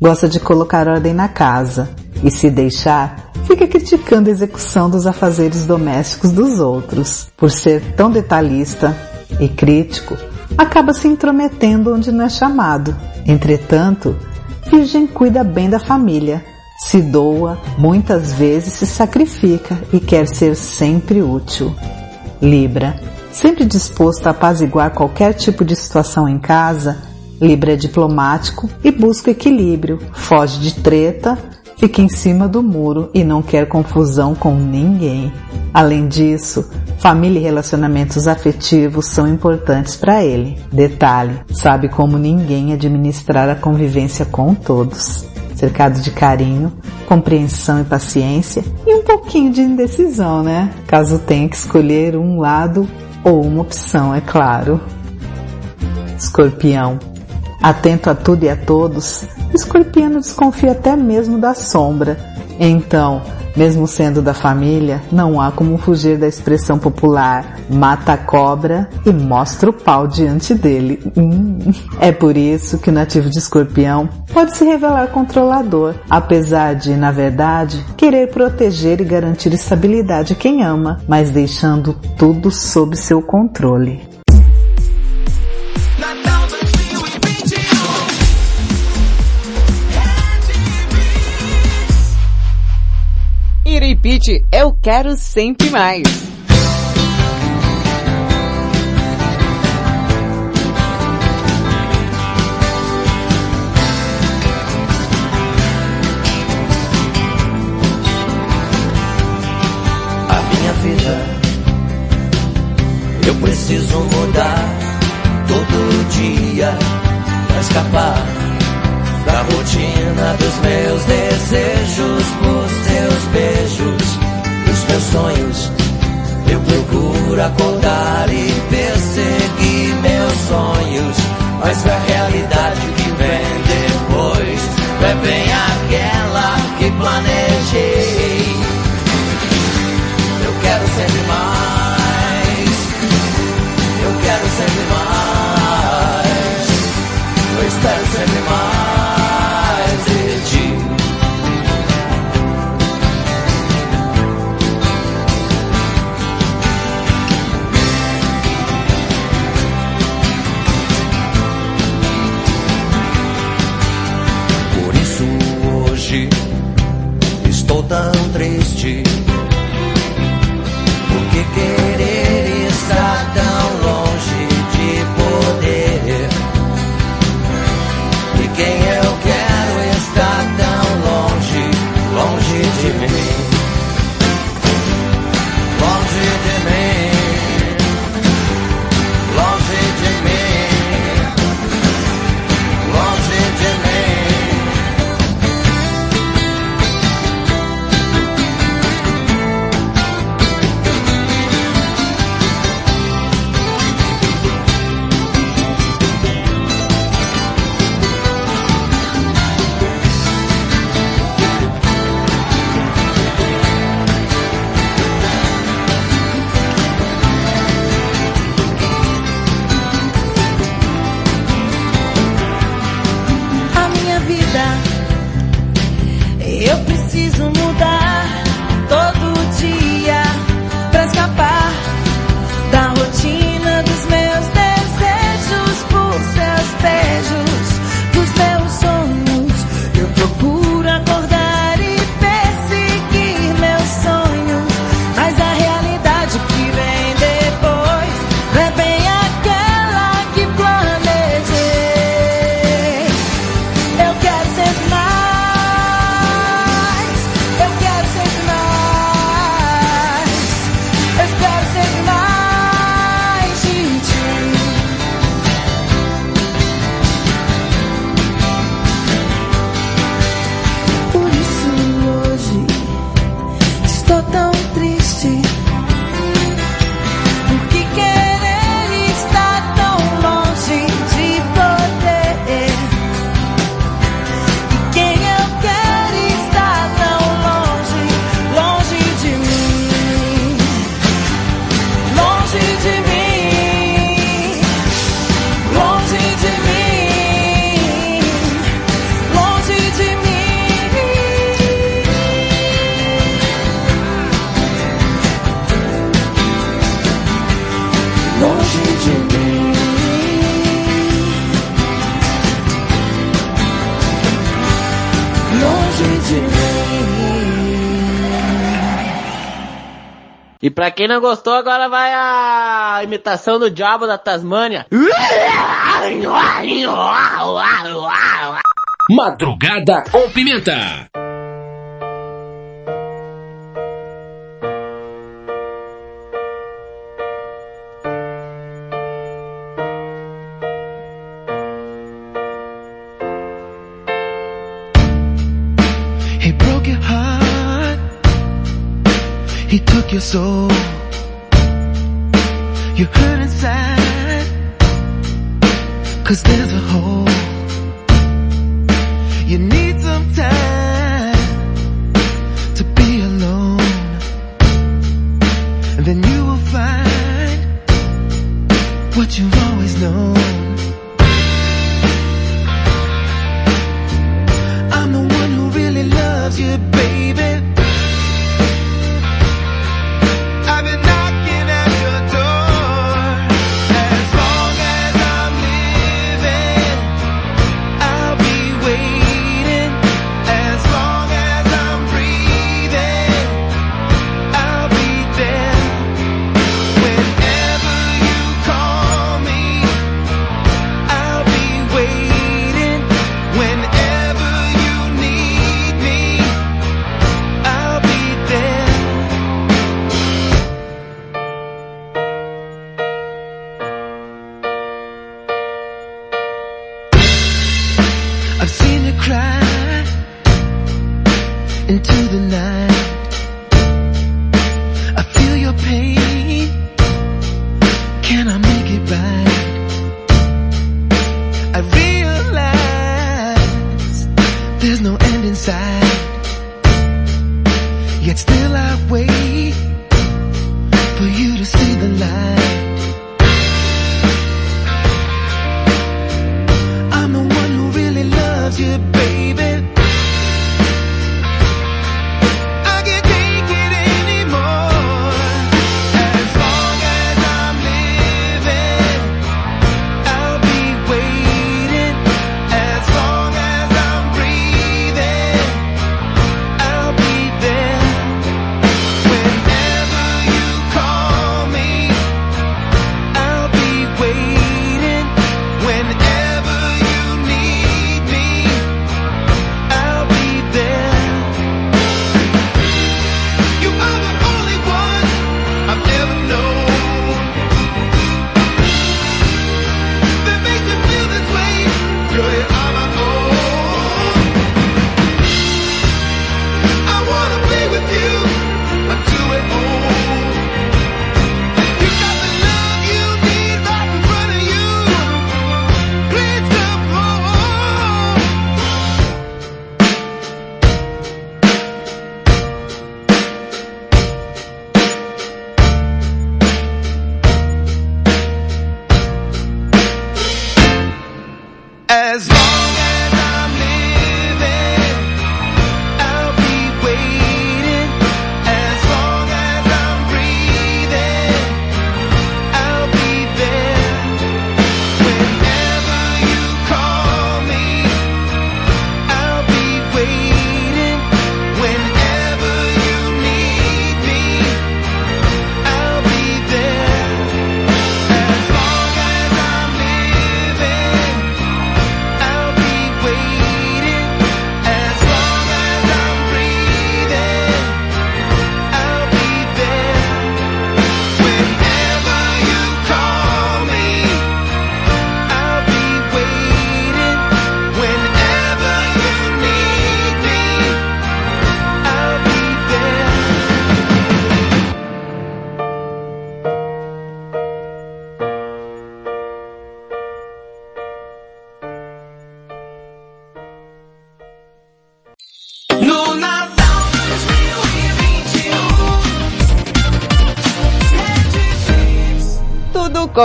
Gosta de colocar ordem na casa e se deixar, fica criticando a execução dos afazeres domésticos dos outros. Por ser tão detalhista e crítico, acaba se intrometendo onde não é chamado. Entretanto, Virgem cuida bem da família, se doa, muitas vezes se sacrifica e quer ser sempre útil. Libra, sempre disposto a apaziguar qualquer tipo de situação em casa, Libra é diplomático e busca equilíbrio, foge de treta, fica em cima do muro e não quer confusão com ninguém. Além disso, família e relacionamentos afetivos são importantes para ele. Detalhe, sabe como ninguém administrar a convivência com todos. Cercado de carinho, compreensão e paciência e um pouquinho de indecisão, né? Caso tenha que escolher um lado ou uma opção, é claro. Escorpião. Atento a tudo e a todos, Escorpiano desconfia até mesmo da sombra. Então, mesmo sendo da família, não há como fugir da expressão popular mata a cobra e mostra o pau diante dele. Hum. É por isso que o nativo de escorpião pode se revelar controlador, apesar de, na verdade, querer proteger e garantir estabilidade a quem ama, mas deixando tudo sob seu controle. Iripite, eu quero sempre mais. a minha vida. Eu preciso mudar todo dia pra escapar da rotina dos meus desejos, por beijos, dos meus sonhos. Eu procuro acordar e perseguir meus sonhos, mas a realidade que vem depois é bem aquela que planejei. Eu quero sempre mais. pra quem não gostou, agora vai a imitação do diabo da Tasmânia. Madrugada com pimenta. your soul. You hurt inside. Cause there's a hole. You need some time To be alone. And then you will find What you've always known.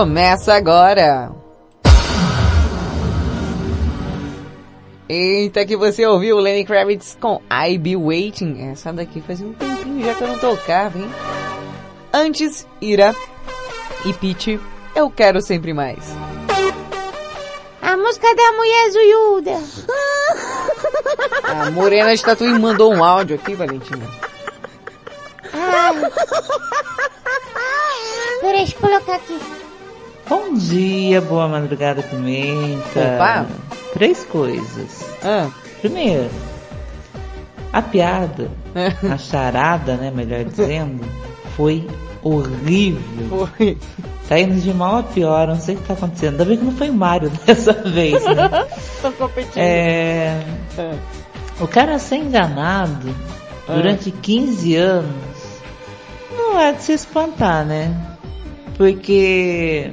Começa agora. Eita, que você ouviu Lenny Kravitz com I Be Waiting. Essa daqui faz um tempinho já que eu não tocava, hein? Antes, Ira e Peach, eu quero sempre mais. A música da mulher zoiuda. A Morena de Tatuí mandou um áudio aqui, Valentina. Ai. Peraí, deixa eu colocar aqui. Bom dia, boa madrugada, pimenta. Opa. Três coisas. Ah. Primeiro, a piada, a charada, né, melhor dizendo, foi horrível. Foi. Tá indo de mal a pior, não sei o que tá acontecendo. Ainda bem que não foi o Mário <laughs> dessa vez, né? Tô competindo. É... O cara ser enganado Ah. durante 15 anos não é de se espantar, né? Porque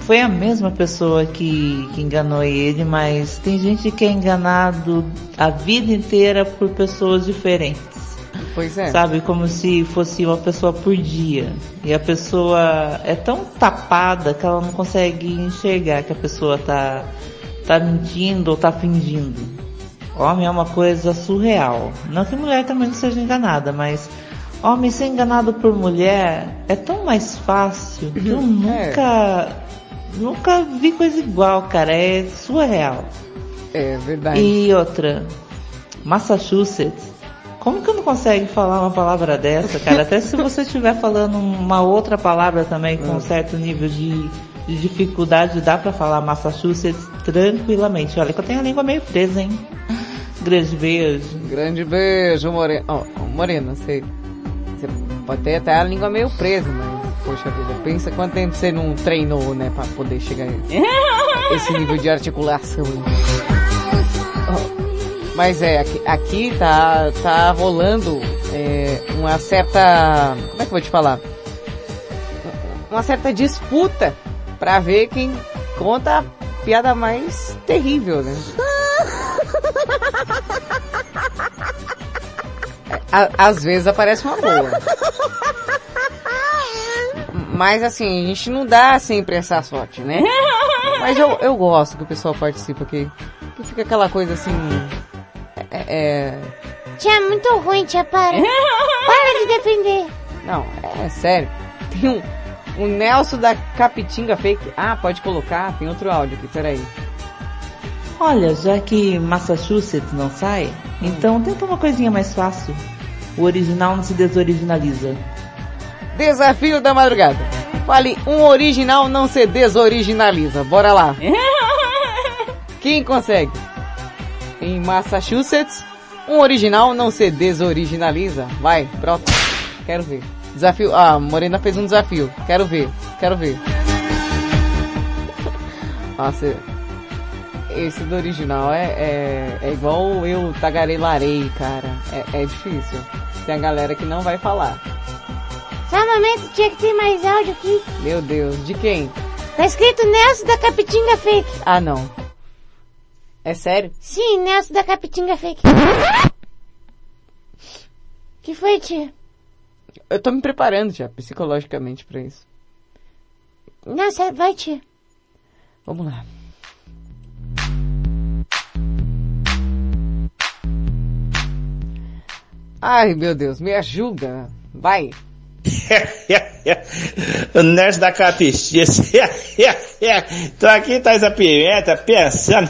foi a mesma pessoa que, que enganou ele, mas tem gente que é enganado a vida inteira por pessoas diferentes. Pois é. Sabe, como se fosse uma pessoa por dia. E a pessoa é tão tapada que ela não consegue enxergar que a pessoa tá, tá mentindo ou tá fingindo. Homem é uma coisa surreal. Não que mulher também não seja enganada, mas homem ser enganado por mulher é tão mais fácil que eu nunca, nunca vi coisa igual, cara. É surreal. É verdade. E outra, Massachusetts. Como que não consegue falar uma palavra dessa, cara? Até se você estiver falando uma outra palavra também com um certo nível de, de dificuldade, dá pra falar Massachusetts tranquilamente. Olha que eu tenho a língua meio presa, hein? Grande beijo. Grande beijo, Morena. Oh, Morena, você, você pode ter até a língua meio presa, mas, poxa vida, pensa quanto tempo você não treinou, né, pra poder chegar a esse nível de articulação. Oh, mas é, aqui, aqui tá, tá rolando é, uma certa, como é que eu vou te falar? Uma certa disputa pra ver quem conta a piada mais terrível, né? <laughs> A- às vezes aparece uma boa. Mas assim, a gente não dá sempre essa sorte, né? <laughs> Mas eu, eu gosto que o pessoal participa aqui. Que fica aquela coisa assim. É. é- Tia, é muito ruim, tia, para. <laughs> Para de defender. Não, é sério. Tem um. O Nelson da Capitinga Fake. Ah, pode colocar, tem outro áudio aqui, peraí. Olha, já que Massachusetts não sai, então tenta uma coisinha mais fácil. O original não se desoriginaliza. Desafio da madrugada. Fale, um original não se desoriginaliza. Bora lá. <laughs> Quem consegue? Em Massachusetts, um original não se desoriginaliza. Vai, brota. Quero ver. Desafio. Ah, Morena fez um desafio. Quero ver. Quero ver. Nossa, esse do original é, é, é igual eu tagarelarei, cara. É, é difícil. Tem a galera que não vai falar. Só um momento, tinha que ter mais áudio aqui. Meu Deus, de quem? Tá escrito Nelson da Capitinga Fake. Ah, não. É sério? Sim, Nelson da Capitinga Fake. que foi, tia? Eu tô me preparando já, psicologicamente pra isso. Nossa, vai, tia. Vamos lá. Ai, meu Deus, me ajuda. Vai. <laughs> o Nerd da Capistice. <laughs> Tô aqui, Thais a Pimenta, pensando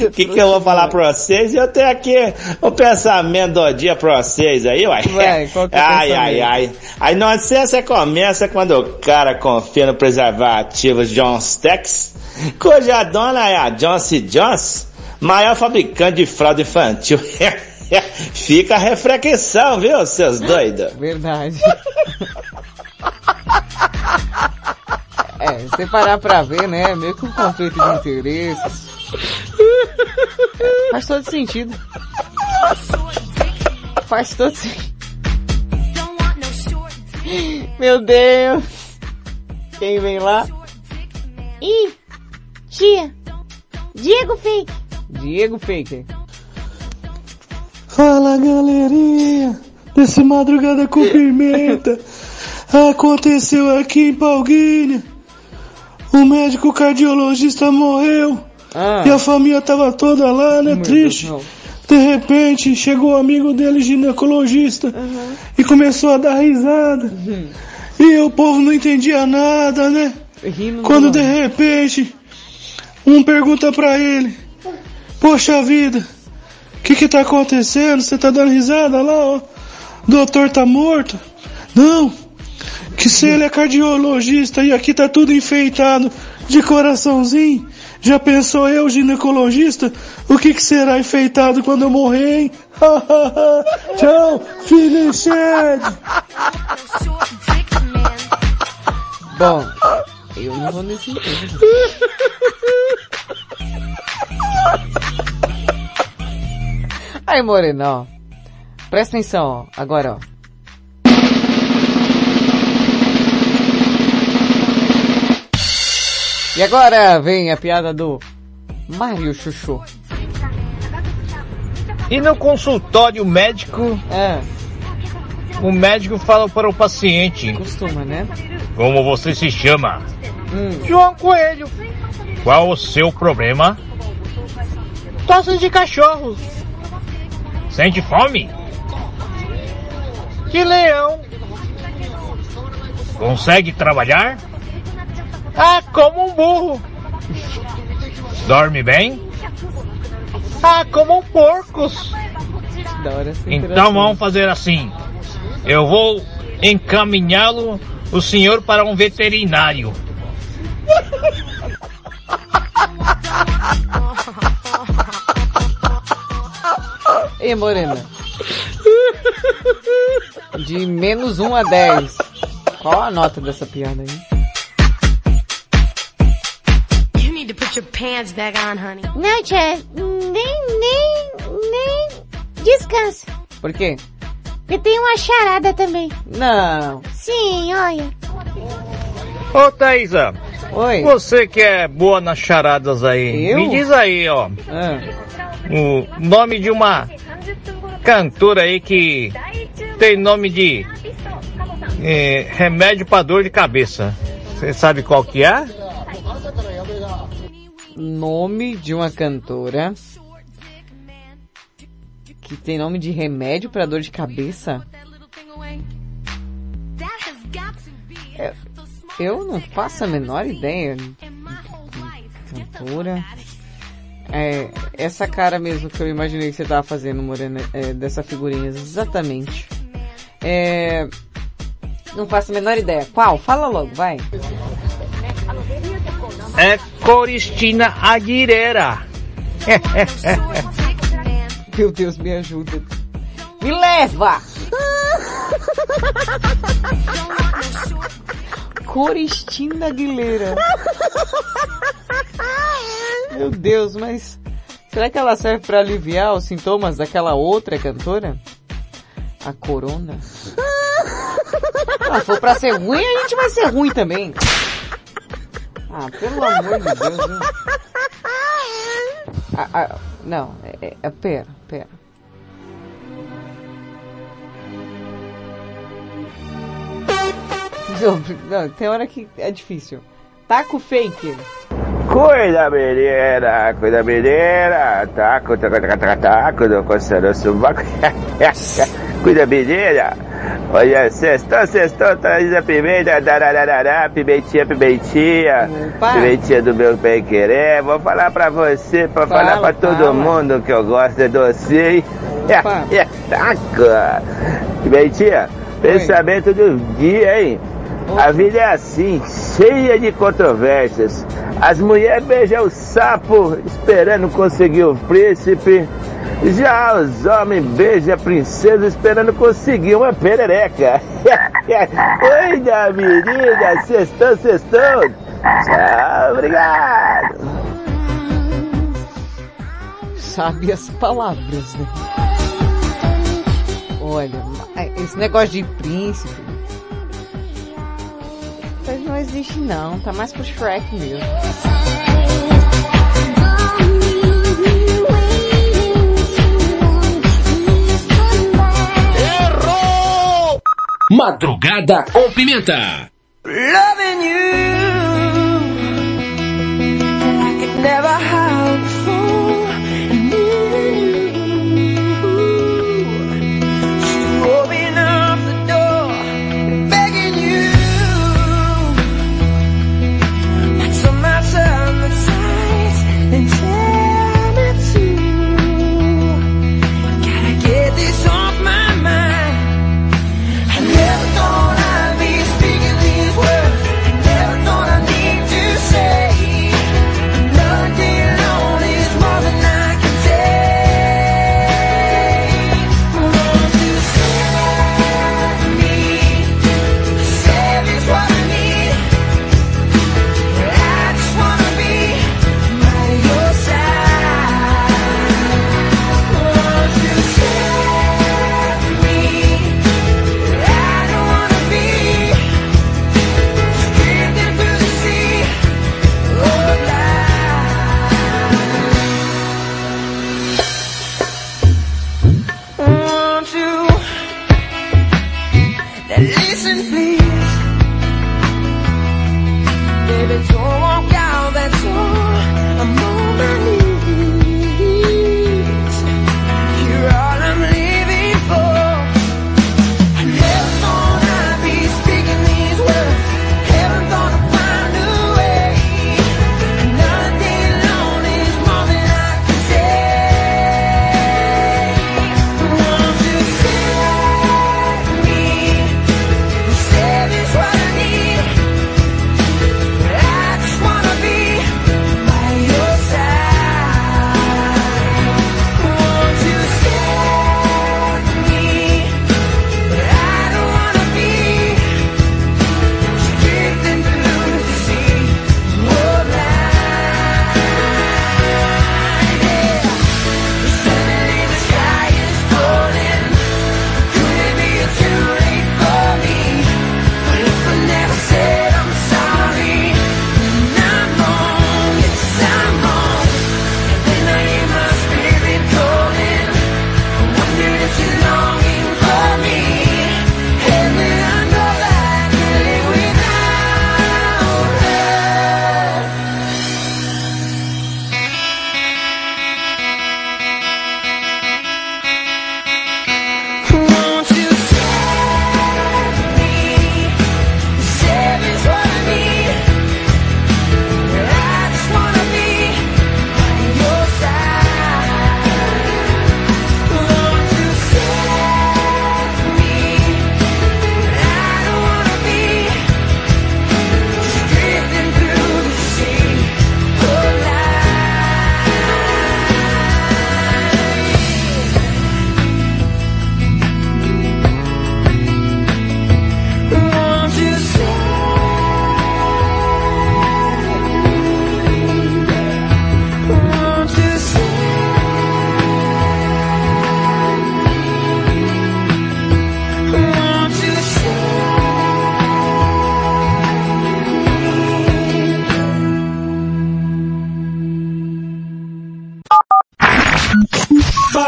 o <laughs> que, que eu vou falar pra vocês. E eu tenho aqui o pensamento do dia pra vocês aí, uai. Ué, qual que é ai, ai, ai. A inocência começa quando o cara confia no preservativo John Stex, cuja dona é a Johnson Johnson, maior fabricante de fralda infantil. <laughs> Fica a reflexão, viu, seus doidos? Verdade. É, se parar pra ver, né? Meio que um conflito de interesses. É, faz todo sentido. Faz todo sentido. Meu Deus! Quem vem lá? Ih, tia. Diego Fake. Diego Faker. Fala galerinha, desse madrugada com pimenta, aconteceu aqui em Palguinha. o médico cardiologista morreu. Ah. E a família tava toda lá, né? triste. De repente, chegou o amigo dele, ginecologista, e começou a dar risada. E o povo não entendia nada, né? Quando de repente, um pergunta pra ele: Poxa vida, que que tá acontecendo? Você tá dando risada lá, ó? O doutor tá morto? Não, que se ele é cardiologista e aqui tá tudo enfeitado de coraçãozinho, já pensou eu, ginecologista, o que que será enfeitado quando eu morrer, hein? <laughs> Tchau, finished! Bom, eu não vou nesse <laughs> emprego. Aí, Moreno, ó. Presta atenção, ó. Agora, ó. E agora vem a piada do Mário Chuchu. E no consultório médico, É, o médico fala para o paciente: costuma, né? Como você se chama? Hum. João Coelho. Qual o seu problema? Tosse de cachorro. Sente fome? De leão. Consegue trabalhar? Ah, como um burro. Dorme bem? Ah, como um porcos. Essa Então vamos fazer assim. Eu vou encaminhá-lo, o senhor, para um veterinário. <laughs> Ei, Morena. De menos 1 a 10. Qual a nota dessa piada aí? You need to put your pants back on, honey. Não, tia, nem, nem, nem descansa. Por quê? Porque tem uma charada também. Não. Sim, olha. Ô Thaisa, Oi. você que é boa nas charadas aí, Eu? me diz aí, ó, Ah, o nome de uma cantora aí que tem nome de eh, remédio para dor de cabeça. Você sabe qual que é? nome de uma cantora que tem nome de remédio pra dor de cabeça? É, eu não faço a menor ideia. Cantora. É, essa cara mesmo que eu imaginei que você tava fazendo, Morena, é, dessa figurinha, exatamente. É, não faço a menor ideia. Qual? Fala logo, vai. É Coristina Aguilera. <laughs> Meu Deus, me ajuda. Me leva! <laughs> Coristina Aguilera. <laughs> Meu Deus, mas será que ela serve pra aliviar os sintomas daquela outra cantora? A corona? Ah, for pra ser ruim, a gente vai ser ruim também. Ah, pelo amor de Deus? Ah, ah, não, é, é, é- pera, pera. Não, tem hora que é difícil. Taco fake. Cuida, menina, cuida, menina. Taco, taco, taco, taco, taco, não coçando o subaco. <laughs> cuida, menina. Olha, sextou, sextou, traz a pimenta, darararará, pimentinha, pimentinha. Opa. Pimentinha do meu bem querer. Vou falar pra você, pra Fala, falar pra todo fala. mundo que eu gosto de docinho. Opa. <laughs> Taco. Pimentinha, pensamento do dia, hein? A vida é assim, cheia de controvérsias. As mulheres beijam o sapo esperando conseguir o príncipe. Já os homens beijam a princesa esperando conseguir uma perereca. <laughs> Oi, da menina, sextou, sextou. Tchau, obrigado. Sabe as palavras, né? Olha, esse negócio de príncipe. Mas não existe não, tá mais pro Shrek mesmo. Errou! Madrugada com pimenta.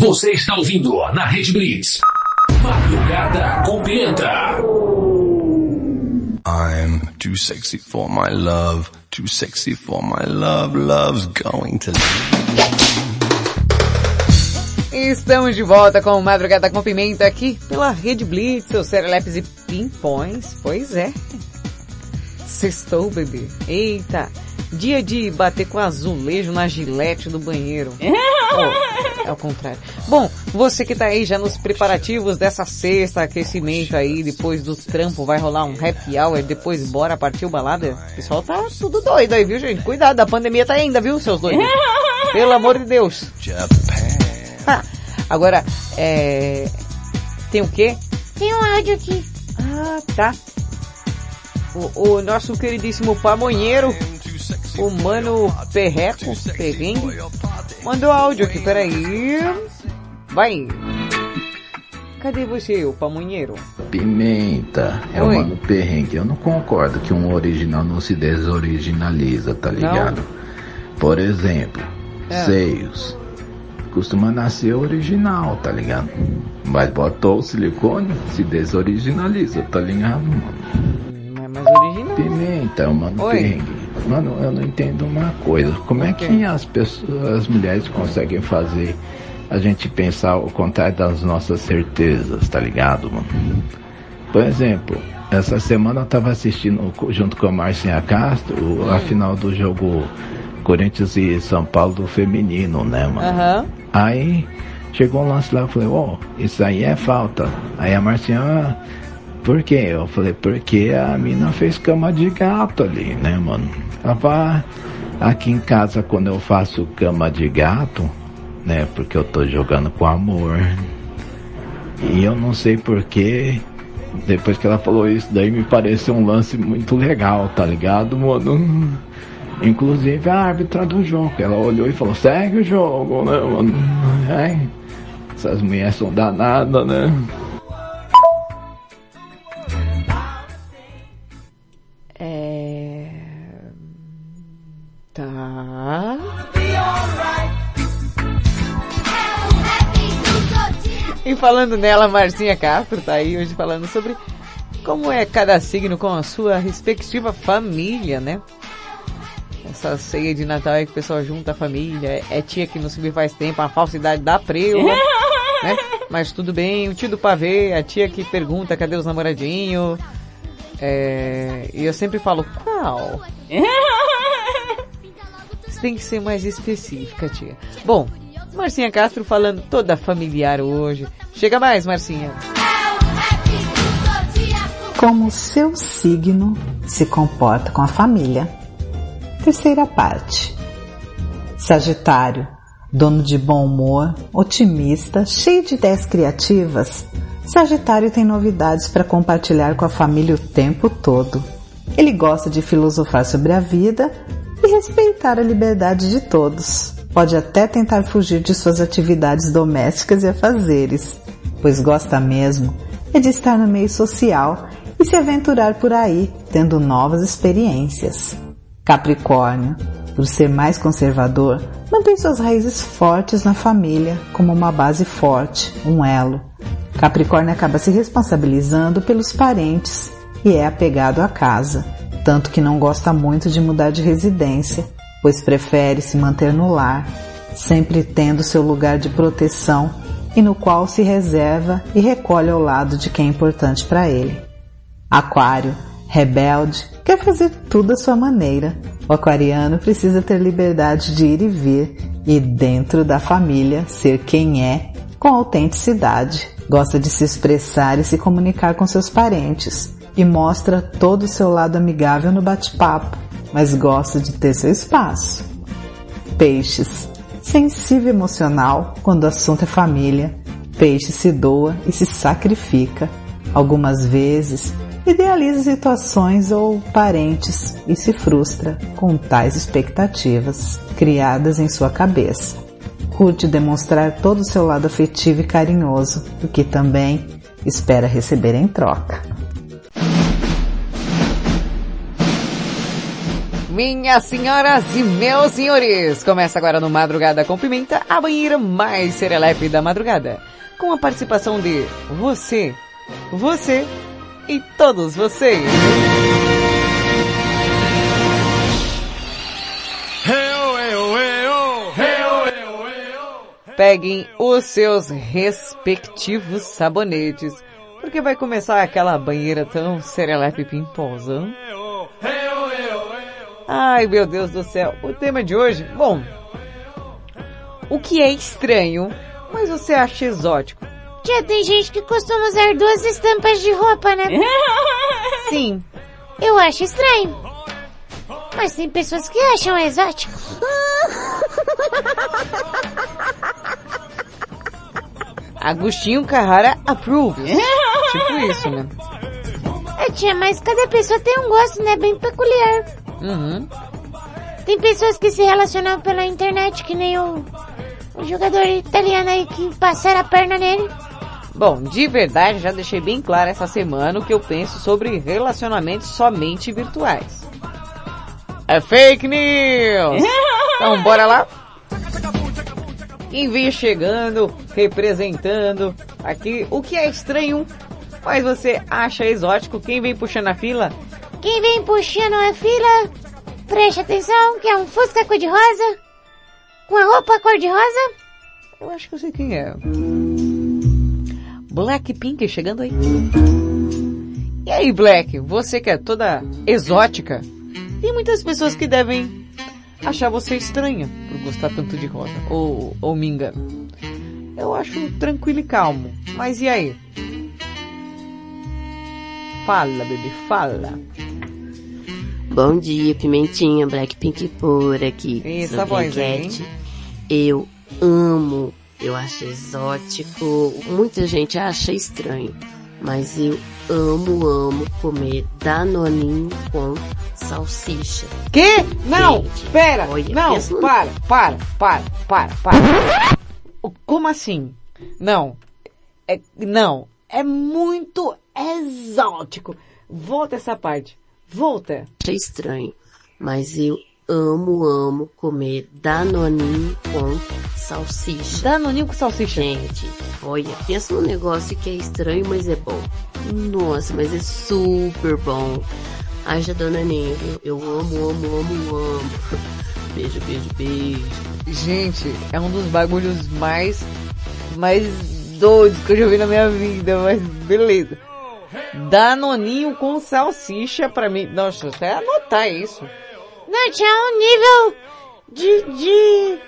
Você está ouvindo na Rede Blitz. Madrugada com Pimenta. I'm too sexy for my love, too sexy for my love, love's going to Estamos de volta com Madrugada com Pimenta aqui pela Rede Blitz, seus serelepes e pimpões. Pois é. Sextou, bebê. Eita. Dia de bater com azulejo na gilete do banheiro. <laughs> Oh, é o contrário. Bom, você que tá aí já nos preparativos dessa sexta, aquecimento aí, depois do trampo vai rolar um happy hour, depois bora partir o balada. O pessoal tá tudo doido aí, viu gente? Cuidado, a pandemia tá ainda, viu, seus doidos? <laughs> Pelo amor de Deus. Ah, agora, é... Tem o quê? Tem um áudio aqui. Ah, tá. O, o nosso queridíssimo pamonheiro, o mano Perreco, Perrengue, mandou áudio aqui, peraí. Vai. Cadê você, o pamonheiro? Pimenta, é Oi. o mano perrengue. Eu não concordo que um original não se desoriginaliza, tá ligado? Por exemplo, É. seios. Costuma nascer original, tá ligado? Mas botou o silicone, se desoriginaliza, tá ligado, mano? Não é mais original. Pimenta, mano Oi. perrengue. Mano, eu não entendo uma coisa. Como é que as pessoas, as mulheres conseguem fazer a gente pensar ao contrário das nossas certezas, tá ligado, mano? Por exemplo, essa semana eu tava assistindo junto com a Marcinha Castro a final do jogo Corinthians e São Paulo do feminino, né, mano? Aham. Aí chegou um lance lá, eu falei, ó, isso aí é falta. Aí a Marcinha, ah, por quê? Eu falei, porque a mina fez cama de gato ali, né, mano? Ela aqui em casa quando eu faço cama de gato, né, porque eu tô jogando com amor. E eu não sei porquê, depois que ela falou isso, daí me pareceu um lance muito legal, tá ligado, mano? Inclusive a árbitra do jogo, ela olhou e falou, segue o jogo, né, mano? Ai, essas mulheres são danadas, né? Falando nela, Marcinha Castro tá aí hoje falando sobre como é cada signo com a sua respectiva família, né? Essa ceia de Natal aí que o pessoal junta a família, é tia que não se vê faz tempo, a falsidade da preula, né? <laughs> Mas tudo bem, o tio do pavê, a tia que pergunta cadê os namoradinhos, é... e eu sempre falo, qual? <laughs> Você tem que ser mais específica, tia. Bom, Marcinha Castro falando toda familiar hoje. Chega mais, Marcinha. Como o seu signo se comporta com a família. Terceira parte. Sagitário, dono de bom humor, otimista, cheio de ideias criativas. Sagitário tem novidades para compartilhar com a família o tempo todo. Ele gosta de filosofar sobre a vida e respeitar a liberdade de todos. Pode até tentar fugir de suas atividades domésticas e afazeres. pois gosta mesmo é de estar no meio social e se aventurar por aí, tendo novas experiências. Capricórnio, por ser mais conservador, mantém suas raízes fortes na família como uma base forte, um elo. Capricórnio acaba se responsabilizando pelos parentes e é apegado à casa, tanto que não gosta muito de mudar de residência, pois prefere se manter no lar, sempre tendo seu lugar de proteção e no qual se reserva e recolhe ao lado de quem é importante para ele. Aquário, rebelde, quer fazer tudo à sua maneira. O aquariano precisa ter liberdade de ir e vir e dentro da família ser quem é com autenticidade. Gosta de se expressar e se comunicar com seus parentes e mostra todo o seu lado amigável no bate-papo, mas gosta de ter seu espaço. Peixes, sensível emocional quando o assunto é família, peixe se doa e se sacrifica. Algumas vezes idealiza situações ou parentes e se frustra com tais expectativas criadas em sua cabeça. Curte demonstrar todo o seu lado afetivo e carinhoso, o que também espera receber em troca. Minhas senhoras e meus senhores, começa agora no Madrugada com Pimenta, a banheira mais serelepe da madrugada. Com a participação de você, você e todos vocês. Peguem os seus respectivos sabonetes, porque vai começar aquela banheira tão serelepe pimposa. Ai, meu Deus do céu. O tema de hoje, bom, o que é estranho, mas você acha exótico? Tia, tem gente que costuma usar duas estampas de roupa, né? <laughs> Sim. Eu acho estranho. Mas tem pessoas que acham exótico. <laughs> Agostinho Carrara approves. <laughs> tipo isso, né? É, tia, mas cada pessoa tem um gosto, né? Bem peculiar. Uhum. Tem pessoas que se relacionam pela internet, que nem o, o jogador italiano aí que passaram a perna nele. Bom, de verdade, já deixei bem claro essa semana o que eu penso sobre relacionamentos somente virtuais. É fake news! <laughs> então bora lá? Quem vem chegando, representando aqui, o que é estranho, mas você acha exótico, quem vem puxando a fila? Quem vem puxando a fila, preste atenção, que é um Fusca cor-de-rosa, com a roupa cor-de-rosa. Eu acho que eu sei quem é. Blackpink chegando aí. E aí, Black, você que é toda exótica, tem muitas pessoas que devem achar você estranha por gostar tanto de rosa. Ou, ou me engano. Eu acho tranquilo e calmo. Mas e aí? Fala, bebê, fala. Bom dia, Pimentinha, Blackpink por aqui. Essa Sou voz Brinquete. Eu amo, eu acho exótico. Muita gente acha estranho, mas eu amo, amo comer danoninho com salsicha. Que? Não, Gente, pera, olha, não, pensa para, para, para, para, para. Como assim? Não, é, não, é muito exótico. Volta essa parte, volta. Achei estranho, mas eu amo, amo comer danoninho com salsicha. Danoninho com salsicha? Gente, olha, pensa num negócio que é estranho, mas é bom. Nossa, mas é super bom. Haja danoninho, viu? eu amo, amo, amo, amo. <laughs> Beijo, beijo, beijo. Gente, é um dos bagulhos mais, mais doidos que eu já vi na minha vida, mas beleza. Danoninho com salsicha pra mim. Nossa, até anotar isso. Não, tinha um nível de, de...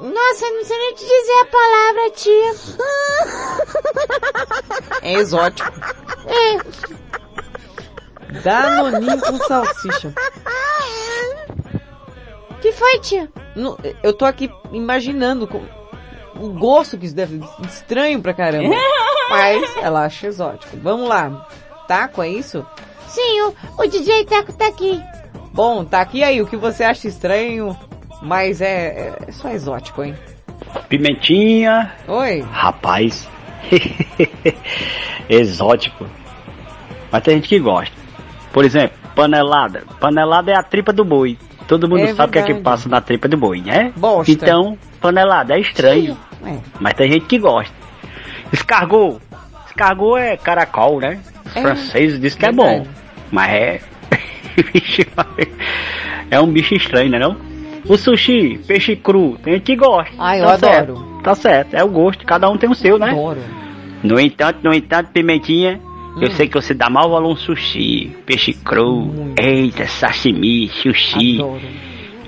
Nossa, não sei nem te dizer a palavra, tia. É exótico. É. Danoninho com salsicha. que foi, tia? Eu tô aqui imaginando com- o gosto que isso deve ser estranho pra caramba. <laughs> Mas ela acha exótico. Vamos lá. Taco, é isso? Sim, o, o DJ Taco tá aqui. Bom, tá aqui aí. O que você acha estranho, mas é, é só exótico, hein? Pimentinha. Oi. Rapaz, <laughs> Exótico. Mas tem gente que gosta. Por exemplo, panelada. Panelada é a tripa do boi. Todo mundo É sabe o que é que passa na tripa do boi, né? Bosta. Então, panelada é estranho. É. Mas tem gente que gosta. Escargot. Escargot é caracol, né? Os É, franceses dizem que é bom. Mas é. <laughs> é um bicho estranho, né não? O sushi, peixe cru, tem gente que gosta. Ah, eu tá adoro. Certo, tá certo, é o gosto, cada um tem o seu, né? Adoro. No entanto, no entanto, Pimentinha, eu Hum. sei que você dá mal valor um sushi, peixe cru, eita, sashimi, sushi.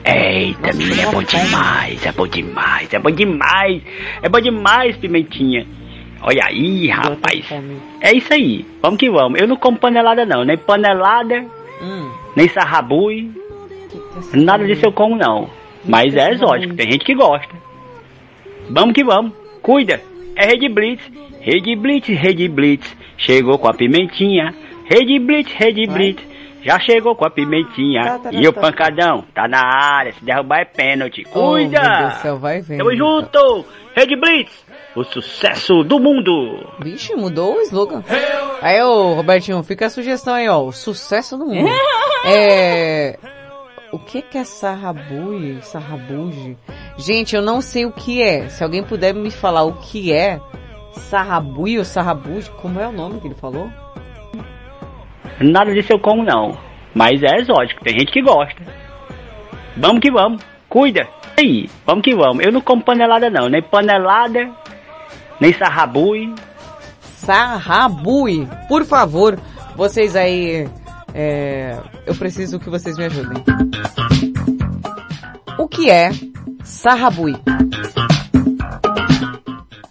Eita, menina, é bom demais, é bom demais, é bom demais, é bom demais, Pimentinha. Olha aí, rapaz. É isso aí, vamos que vamos. Eu não como panelada não, nem panelada, Hum. nem sarrabui, nada disso eu como não. Mas é exótico, tem gente que gosta. Vamos que vamos, cuida. É Rede Blitz, Rede Blitz, Rede Blitz. Chegou com a pimentinha. Rede Blitz, Rede Blitz. Já chegou com a pimentinha. tá, e o tá. pancadão tá na área. Se derrubar é pênalti. Oh, meu Cuida! Deus do céu, vai vendo. Tamo junto! Rede Blitz, o sucesso do mundo! Vixe, mudou o slogan. Aí, ô, Robertinho, fica a sugestão aí, ó. O sucesso do mundo. <laughs> é... O que que é sarrabui? Sarrabuge? Gente, eu não sei o que é. Se alguém puder me falar o que é sarrabui ou sarrabuge, como é o nome que ele falou? Nada disso eu como não. Mas é exótico, tem gente que gosta. Vamos que vamos, cuida. Aí, vamos que vamos. Eu não como panelada não, nem panelada, nem sarrabui. Sarrabui. Por favor, vocês aí, é... eu preciso que vocês me ajudem. O que é sarrabui?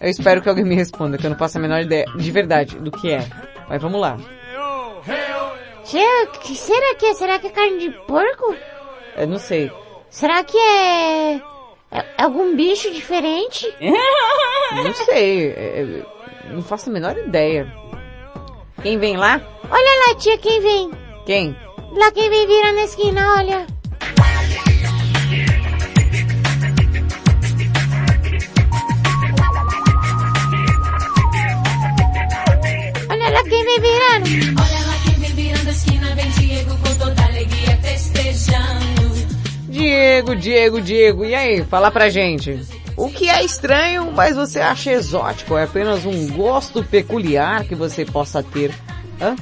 Eu espero que alguém me responda, que eu não faço a menor ideia de verdade do que é. Mas vamos lá. Tia, que será que é? Será que é carne de porco? Eu não sei. Será que é, é algum bicho diferente? <laughs> Não sei. é- é- não faço a menor ideia. Quem vem lá? Olha lá, tia, quem vem? Quem? Lá quem vem vira na esquina, olha. Olha lá quem vem virando. Esquina, vem Diego com toda alegria festejando. Diego, Diego, Diego. E aí, fala pra gente. O que é estranho, mas você acha exótico? É apenas um gosto peculiar que você possa ter? Hã?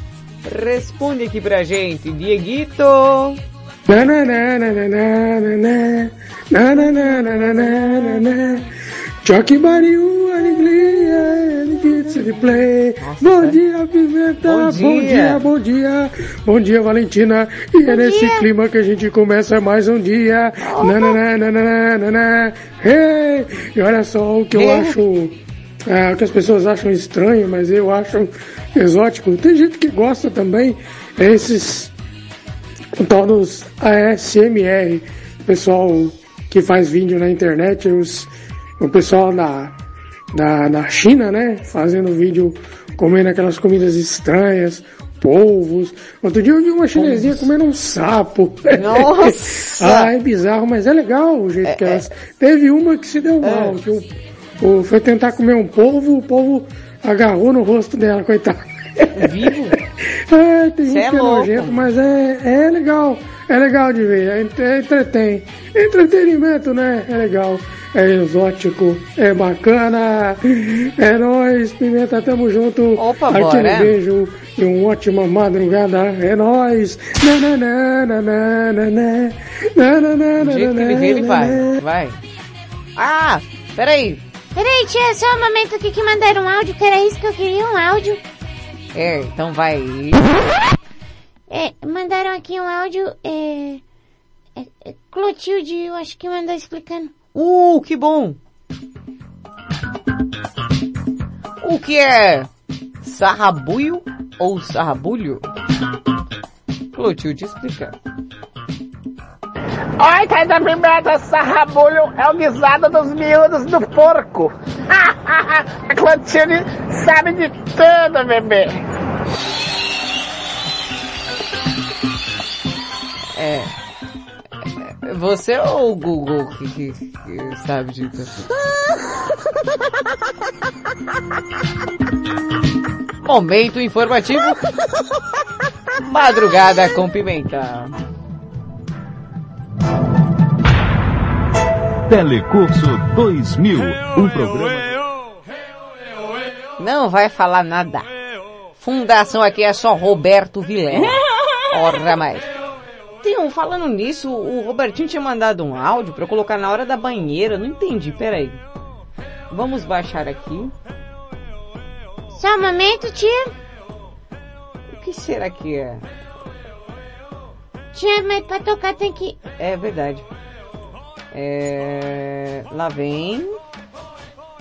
Responde aqui pra gente, Dieguito. Joque Mario, alegria, alegria de play. Nossa, bom é? dia, Pimenta. Bom dia. bom dia. bom dia, bom dia. Valentina. E bom é nesse dia. clima que a gente começa mais um dia. Nananana, hey! E olha só o que eu acho. É, o que as pessoas acham estranho, mas eu acho exótico. Tem gente que gosta também. Esses tornos ASMR, pessoal que faz vídeo na internet, os o pessoal da, da, da China, né, fazendo vídeo comendo aquelas comidas estranhas, polvos. Outro dia eu vi uma chinesinha comendo um sapo. Nossa! <laughs> ah, é bizarro, mas é legal o jeito que elas... Teve uma que se deu mal, que o, o- foi tentar comer um polvo, o polvo agarrou no rosto dela, coitado. Vivo? É, <laughs> tem Cê gente é que é nojento, mas é, é legal. É legal de ver, é, entre- entretém. Entretenimento, né? É legal. É exótico, é bacana. É nóis, Pimenta, tamo junto. Opa, Aquele bora. beijo e uma ótima madrugada. É nóis. Na, na, na, na, na, na, na. Na, na, na, Do na, jeito que ele na, vê, ele na, vai. Vai. Ah, peraí. Peraí, tia, só um momento aqui que mandaram um áudio, que era isso que eu queria, um áudio. É, então vai. É, mandaram aqui um áudio, é... é, é Clotilde, eu acho que mandou explicando. Uh, que bom! O que é sarrabuio ou sarrabulho? Clotilde explica. Oi, cai da pimenta, sarrabulho é o guisado dos miúdos do porco. <laughs> A Clotilde sabe de tudo, bebê. É. Você ou o Google que, que- que sabe de Momento informativo. Madrugada com pimenta. Telecurso 2000, um programa Não vai falar nada. Fundação aqui é só Roberto Vilela. <laughs> Ora mais. Um, falando nisso, o Robertinho tinha mandado um áudio pra eu colocar na hora da banheira. Não entendi, peraí. Vamos baixar aqui. Só um momento, tia. O que será que é? Tia, mas pra tocar tem que... É verdade. É... Lá vem.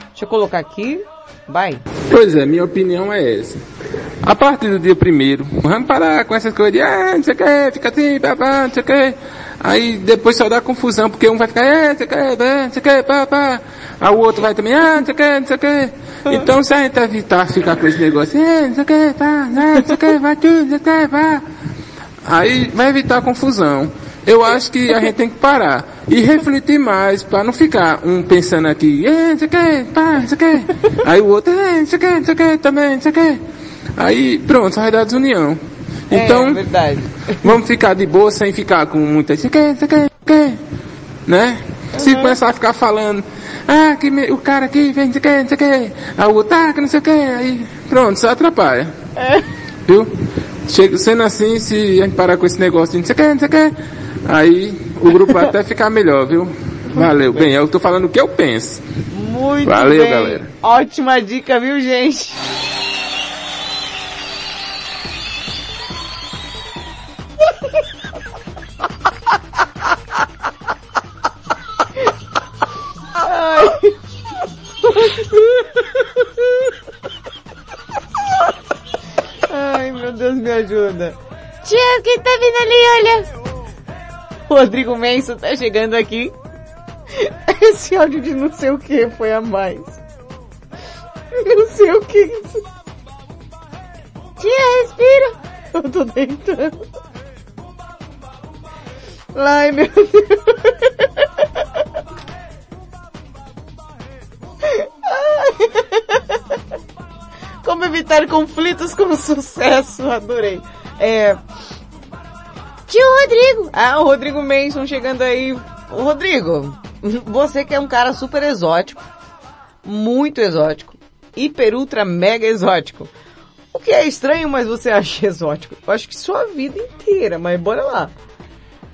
Deixa eu colocar aqui. Vai. Pois é, minha opinião é essa. A partir do dia primeiro, vamos parar com essas coisas de, ah, não sei o que, fica assim, papá, não sei o que. Aí depois só dá confusão, porque um vai ficar, é, não sei o que, pá, não sei o que, papá. Aí o outro vai também, ah, não sei o que, não sei o que. Então se a gente evitar ficar com esse negócio, é, não sei o que, pá, não sei o que, vai tudo, não sei o que, pá. Aí vai evitar confusão. Eu acho que a gente tem que parar e refletir mais para não ficar um pensando aqui, é, não sei o que, pá, não sei o que. Aí o outro, é, não sei o que, não sei o que, também, não sei o que. Aí pronto, vai dar desunião. É, Então, verdade. vamos ficar de boa sem ficar com muita, não sei o que, não sei o que, não sei o que. Né? Se começar a ficar falando, ah, que me- o cara aqui vem, não sei o que, não sei o que. Aí o outro, ah, que não sei o que. Aí pronto, só atrapalha. Viu? Chega, sendo assim, se a gente parar com esse negócio de não sei o que, não sei o que, aí o grupo vai até ficar melhor, viu? Valeu. Bem, eu tô falando o que eu penso. Muito Valeu, bem. galera. Ótima dica, viu, gente? Ai. <laughs> Ai, meu Deus, me ajuda. Tia, quem tá vindo ali, olha? Rodrigo Menso tá chegando aqui. Esse áudio de não sei o que foi a mais. Não sei o que. Tia, respira. Eu tô deitando. Ai, meu Deus. Ai. Como evitar conflitos com sucesso? Adorei. É... Tio Rodrigo. Ah, o Rodrigo Manson chegando aí. Ô, Rodrigo, você que é um cara super exótico, muito exótico, hiper, ultra, mega exótico. O que é estranho, mas você acha <laughs> exótico? Eu acho que sua vida inteira, mas bora lá.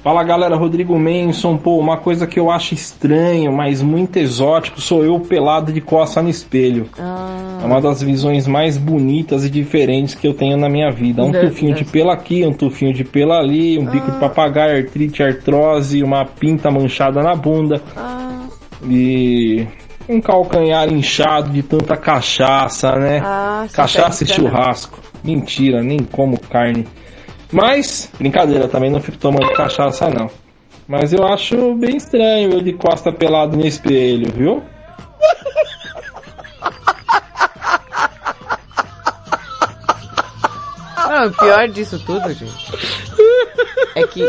Fala galera, Rodrigo Menson, pô, uma coisa que eu acho estranho, mas muito exótico, sou eu pelado de costa no espelho. Ah. É uma das visões mais bonitas e diferentes que eu tenho na minha vida. Um Deve- tufinho de pelo aqui, um tufinho de pelo ali, um bico de papagaio, artrite, artrose, uma pinta manchada na bunda. E um calcanhar inchado de tanta cachaça, né? Ah, cachaça e brincando. churrasco. Mentira, nem como carne. Mas, brincadeira, também não fico tomando cachaça não. Mas eu acho bem estranho eu de costa pelado no espelho, viu? Não, <laughs> o pior disso tudo, gente, é que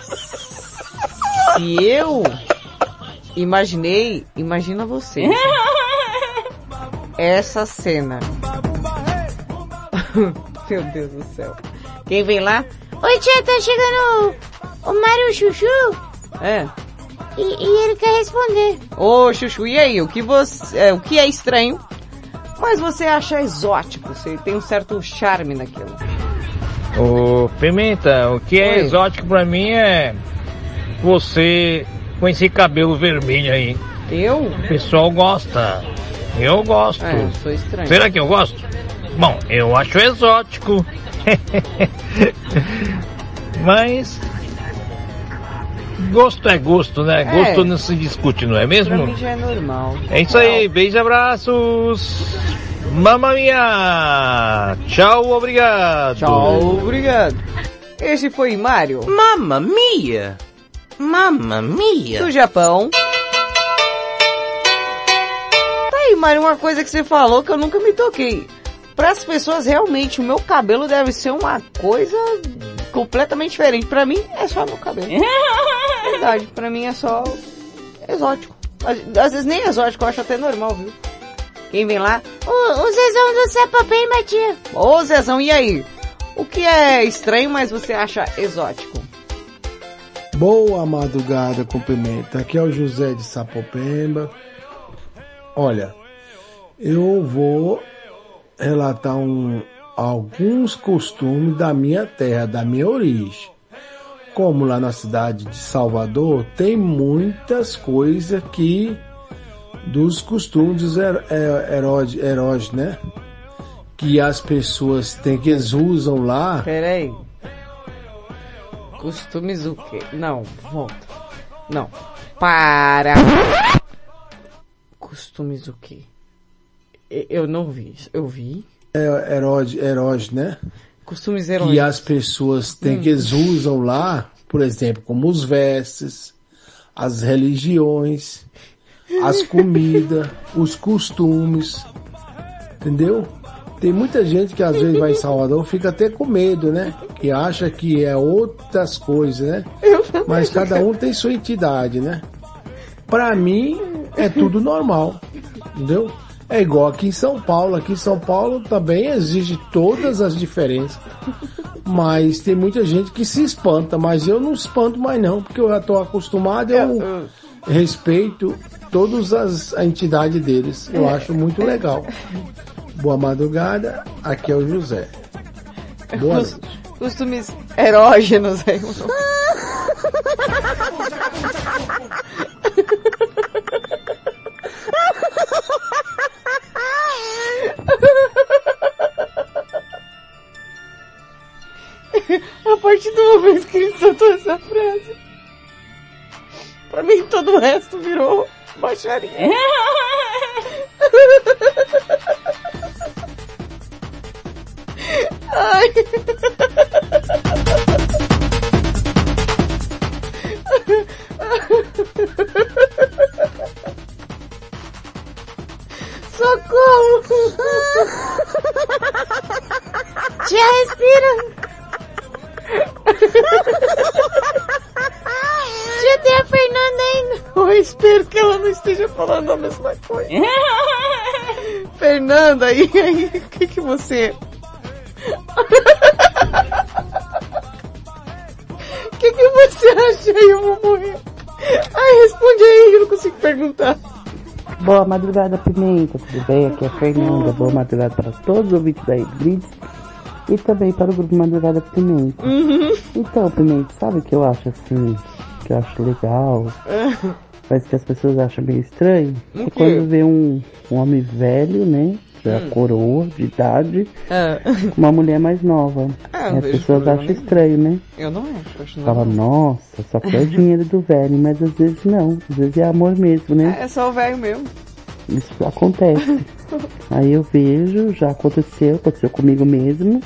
se eu imaginei, imagina você. <laughs> Essa cena. <laughs> Meu Deus do céu. Quem vem lá? Oi, tia, tá chegando o, o Mário Chuchu É. e, e ele quer responder. Ô, Chuchu, e aí? O que você, é, o que é estranho, mas você acha exótico? Você tem um certo charme naquilo. Ô, Pimenta, o que é Oi. exótico pra mim é você com esse cabelo vermelho aí. Eu? O pessoal gosta. Eu gosto. É, eu sou estranho. Será que eu gosto? Bom, eu acho exótico. <laughs> Mas gosto é gosto, né? É. Gosto não se discute, não é Pra mesmo? mim já é normal. É isso aí, beijo e abraços. Mamma mia! Tchau, obrigado. Tchau, obrigado. Esse foi Mário. Mamma mia! Mamma mia! Do Japão. Tá aí, Mário, uma coisa que você falou que eu nunca me toquei. Para as pessoas, realmente, o meu cabelo deve ser uma coisa completamente diferente. Pra mim, é só meu cabelo. <laughs> Verdade, pra mim é só exótico. Às, vezes nem exótico, eu acho até normal, viu? Quem vem lá? O, o Zezão do Sapopemba, tia. Ô Zezão, e aí? O que é estranho, mas você acha exótico? Boa madrugada com pimenta. Aqui é o José de Sapopemba. Olha, eu vou relatar um, alguns costumes da minha terra, da minha origem. Como lá na cidade de Salvador, tem muitas coisas que dos costumes her- heróis, heróis, né? Que as pessoas têm, que eles usam lá. Peraí. Costumes o quê? Não, volta. Não. Para. Costumes o quê? E- Eu não vi. Eu vi. É, heróis, heróis, né? Costumes heróis. que as pessoas têm, Hum. que eles usam lá, por exemplo, como os vestes, as religiões, as <laughs> comidas, os costumes, entendeu? Tem muita gente que às vezes vai em Salvador fica até com medo, né? Que acha que é outras coisas, né? Mas cada um tem sua entidade, né? Pra mim é tudo normal, entendeu? É igual aqui em São Paulo. Aqui em São Paulo também exige todas as diferenças. Mas tem muita gente que se espanta, mas eu não espanto mais não, porque eu já estou acostumado, eu respeito todas as a entidade deles. Eu acho muito legal. Boa madrugada, aqui é o José. Boa Cos- Costumes erógenos aí. <laughs> A partir do momento que ele soltou essa frase, pra mim todo o resto virou baixaria. <laughs> Ai. E aí, o que que você... O que que você acha aí? Eu vou morrer. Ai, responde aí, eu não consigo perguntar. Boa madrugada, Pimenta, tudo bem? Aqui é a Fernanda. Boa madrugada para todos os ouvintes da Blitz e também para o grupo Madrugada Pimenta. Uhum. Então, Pimenta, sabe o que eu acho assim, que eu acho legal, mas que as pessoas acham meio estranho? É quando vê um, um homem velho, né? Já Hum. coroa de idade, Ah. uma mulher mais nova. Ah, as pessoas acham estranho, né? Eu não acho, acho Fala, não. nossa, só quer o <laughs> dinheiro do velho, mas às vezes não. Às vezes é amor mesmo, né? É só o velho mesmo. Isso acontece. <laughs> Aí eu vejo, já aconteceu, aconteceu comigo mesmo.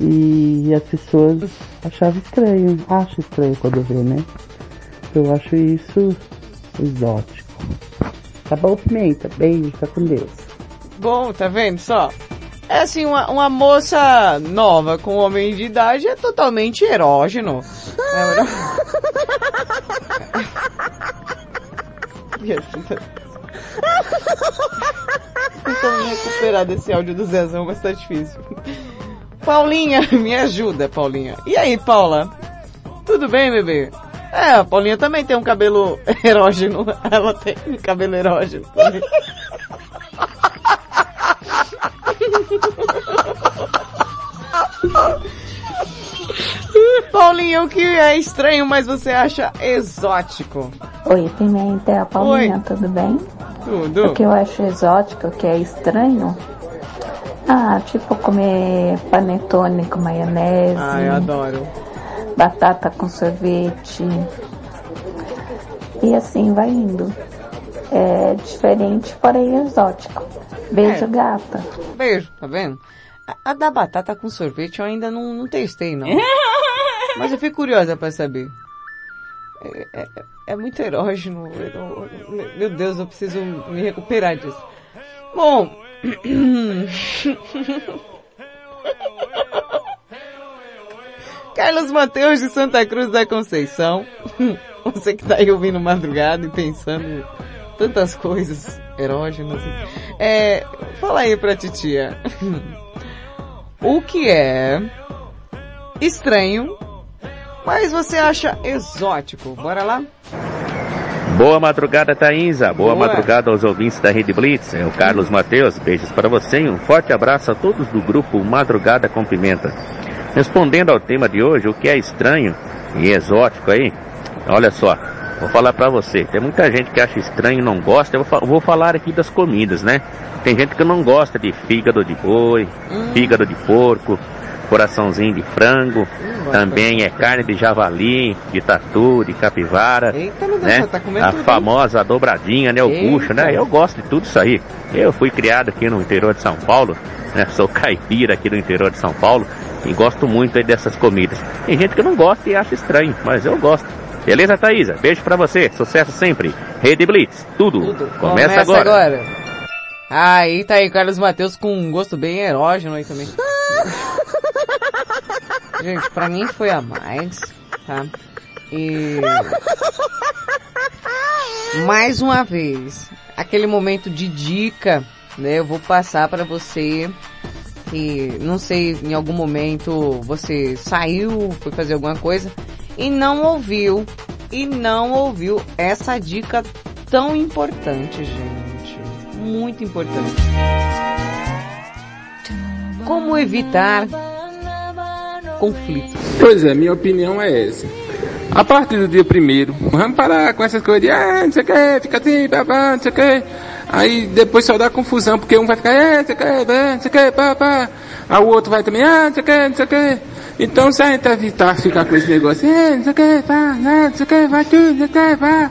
E as pessoas achavam estranho, acham estranho quando vê, né? Eu acho isso exótico. Tá bom, Pimenta? Beijo, fica com Deus. Bom, tá vendo só? É assim, uma, uma moça nova com homem de idade é totalmente erógeno. É? Tentando <laughs> me recuperar desse áudio do Zezão, mas tá difícil. Paulinha, <laughs> me ajuda, Paulinha. E aí, Paula? Tudo bem, bebê? É, a Paulinha também tem um cabelo <laughs> erógeno. Ela tem um cabelo erógeno. Paulinha, o que é estranho, mas você acha exótico? Oi, Pimenta, Paulinha, tudo bem? Tudo. O que eu acho exótico, o que é estranho? Ah, tipo comer panetone com maionese. Ah, eu adoro. Batata com sorvete. E assim vai indo. É diferente, porém exótico. Beijo, É. gata. Beijo, tá vendo? A, a da batata com sorvete eu ainda não, não testei, não. <laughs> Mas eu fico curiosa pra saber. É, é- é muito erógeno. meu Deus, eu preciso me recuperar disso. Bom. <laughs> Carlos Mateus de Santa Cruz da Conceição. <laughs> Você que tá aí ouvindo madrugada e pensando tantas coisas erógenas. É, fala aí pra titia. <laughs> O que é estranho, mas você acha exótico? Bora lá? Boa madrugada, Thaísa. Boa, Boa. madrugada aos ouvintes da Rede Blitz. É o Carlos Mateus. Beijos para você e um forte abraço a todos do grupo Madrugada com Pimenta. Respondendo ao tema de hoje, o que é estranho e exótico aí, olha só, vou falar para você. Tem muita gente que acha estranho e não gosta. Eu vou, fa- vou falar aqui das comidas, né? Tem gente que não gosta de fígado de boi, fígado de porco, coraçãozinho de frango, também é carne de javali, de tatu, de capivara, Eita, meu Deus, né? tá comendo A famosa dobradinha, né? O Eita. bucho, né? Eu gosto de tudo isso aí. Eu fui criado aqui no interior de São Paulo, né? Sou caipira aqui do interior de São Paulo e gosto muito aí dessas comidas. Tem gente que não gosta e acha estranho, mas eu gosto. Beleza, Thaísa? Beijo pra você. Sucesso sempre. Rede Blitz. Tudo. Começa, agora. Aí tá aí Carlos Mateus com um gosto bem erógeno aí também. <laughs> Gente, pra mim foi a mais, tá? E... Mais uma vez, aquele momento de dica, né? Eu vou passar pra você que, não sei, em algum momento você saiu, foi fazer alguma coisa e não ouviu, e não ouviu essa dica tão importante, gente. Muito importante. Como evitar conflitos. Pois é, minha opinião é essa. A partir do dia primeiro, vamos parar com essas coisas de, ah, não sei o que, fica assim, babá, não sei o que. Aí depois só dá confusão, porque um vai ficar, ah, não sei o que, não sei o que, pá. Aí o outro vai também, ah, não sei o que, não sei o que. Então se a gente evitar ficar com esse negócio, ah, não sei o que, pá, ah, não sei o que, vai tudo, não sei o que, pá.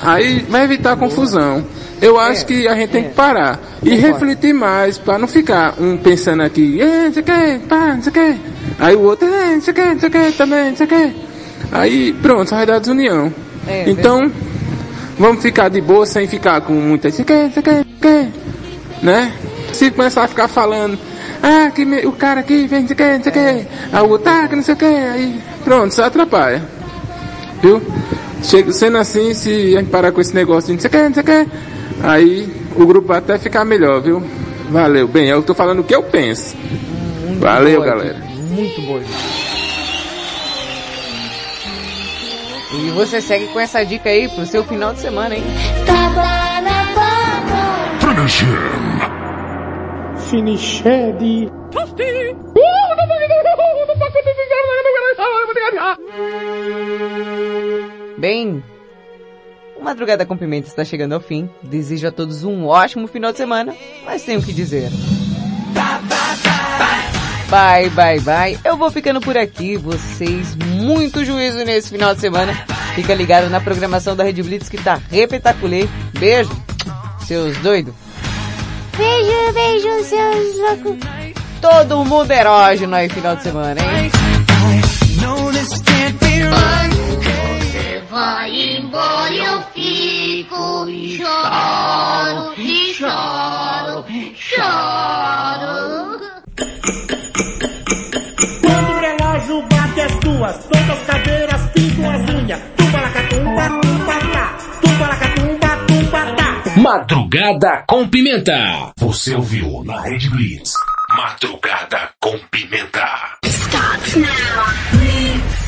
Aí vai evitar confusão. Eu acho que a gente tem que parar e refletir mais para não ficar um pensando aqui, "Eh, não sei o que, pá, não sei o que. Aí o outro, "Eh, não sei o que, não sei o que, também, não sei o que. Aí pronto, só vai dar desunião. É, então, vamos ficar de boa sem ficar com muita, não sei o que, não sei o que, não sei o que. Né? Se começar a ficar falando, ah, que me- o cara aqui vem, não sei o que, não sei o que. Aí o outro, ah, que não sei o que. Aí pronto, só atrapalha. Viu? Chega, sendo assim, se a gente parar com esse negócio de não sei o que, não sei o que, aí o grupo vai até ficar melhor, viu? Valeu. Bem, eu tô falando o que eu penso. Valeu, boa, galera. Muito boa. E você segue com essa dica aí pro seu final de semana, hein? Finish him. Finiched. Bem, o Madrugada com Pimenta está chegando ao fim. Desejo a todos um ótimo final de semana, mas tenho que dizer. Bye, bye, bye. Eu vou ficando por aqui. Vocês, muito juízo nesse final de semana. Fica ligado na programação da Rede Blitz que tá repetaculê. Beijo, seus doidos. Beijo, beijo, seus loucos. Todo mundo erógeno aí final de semana, hein? Você vai embora e eu fico e choro, e choro, choro. Quando o relógio bate as duas, todas as cadeiras pintam as unhas. Tumba-lacatumba, tumba-tá. Madrugada com Pimenta. Você ouviu na Red Blitz. Madrugada com Pimenta. Starts now. Blitz.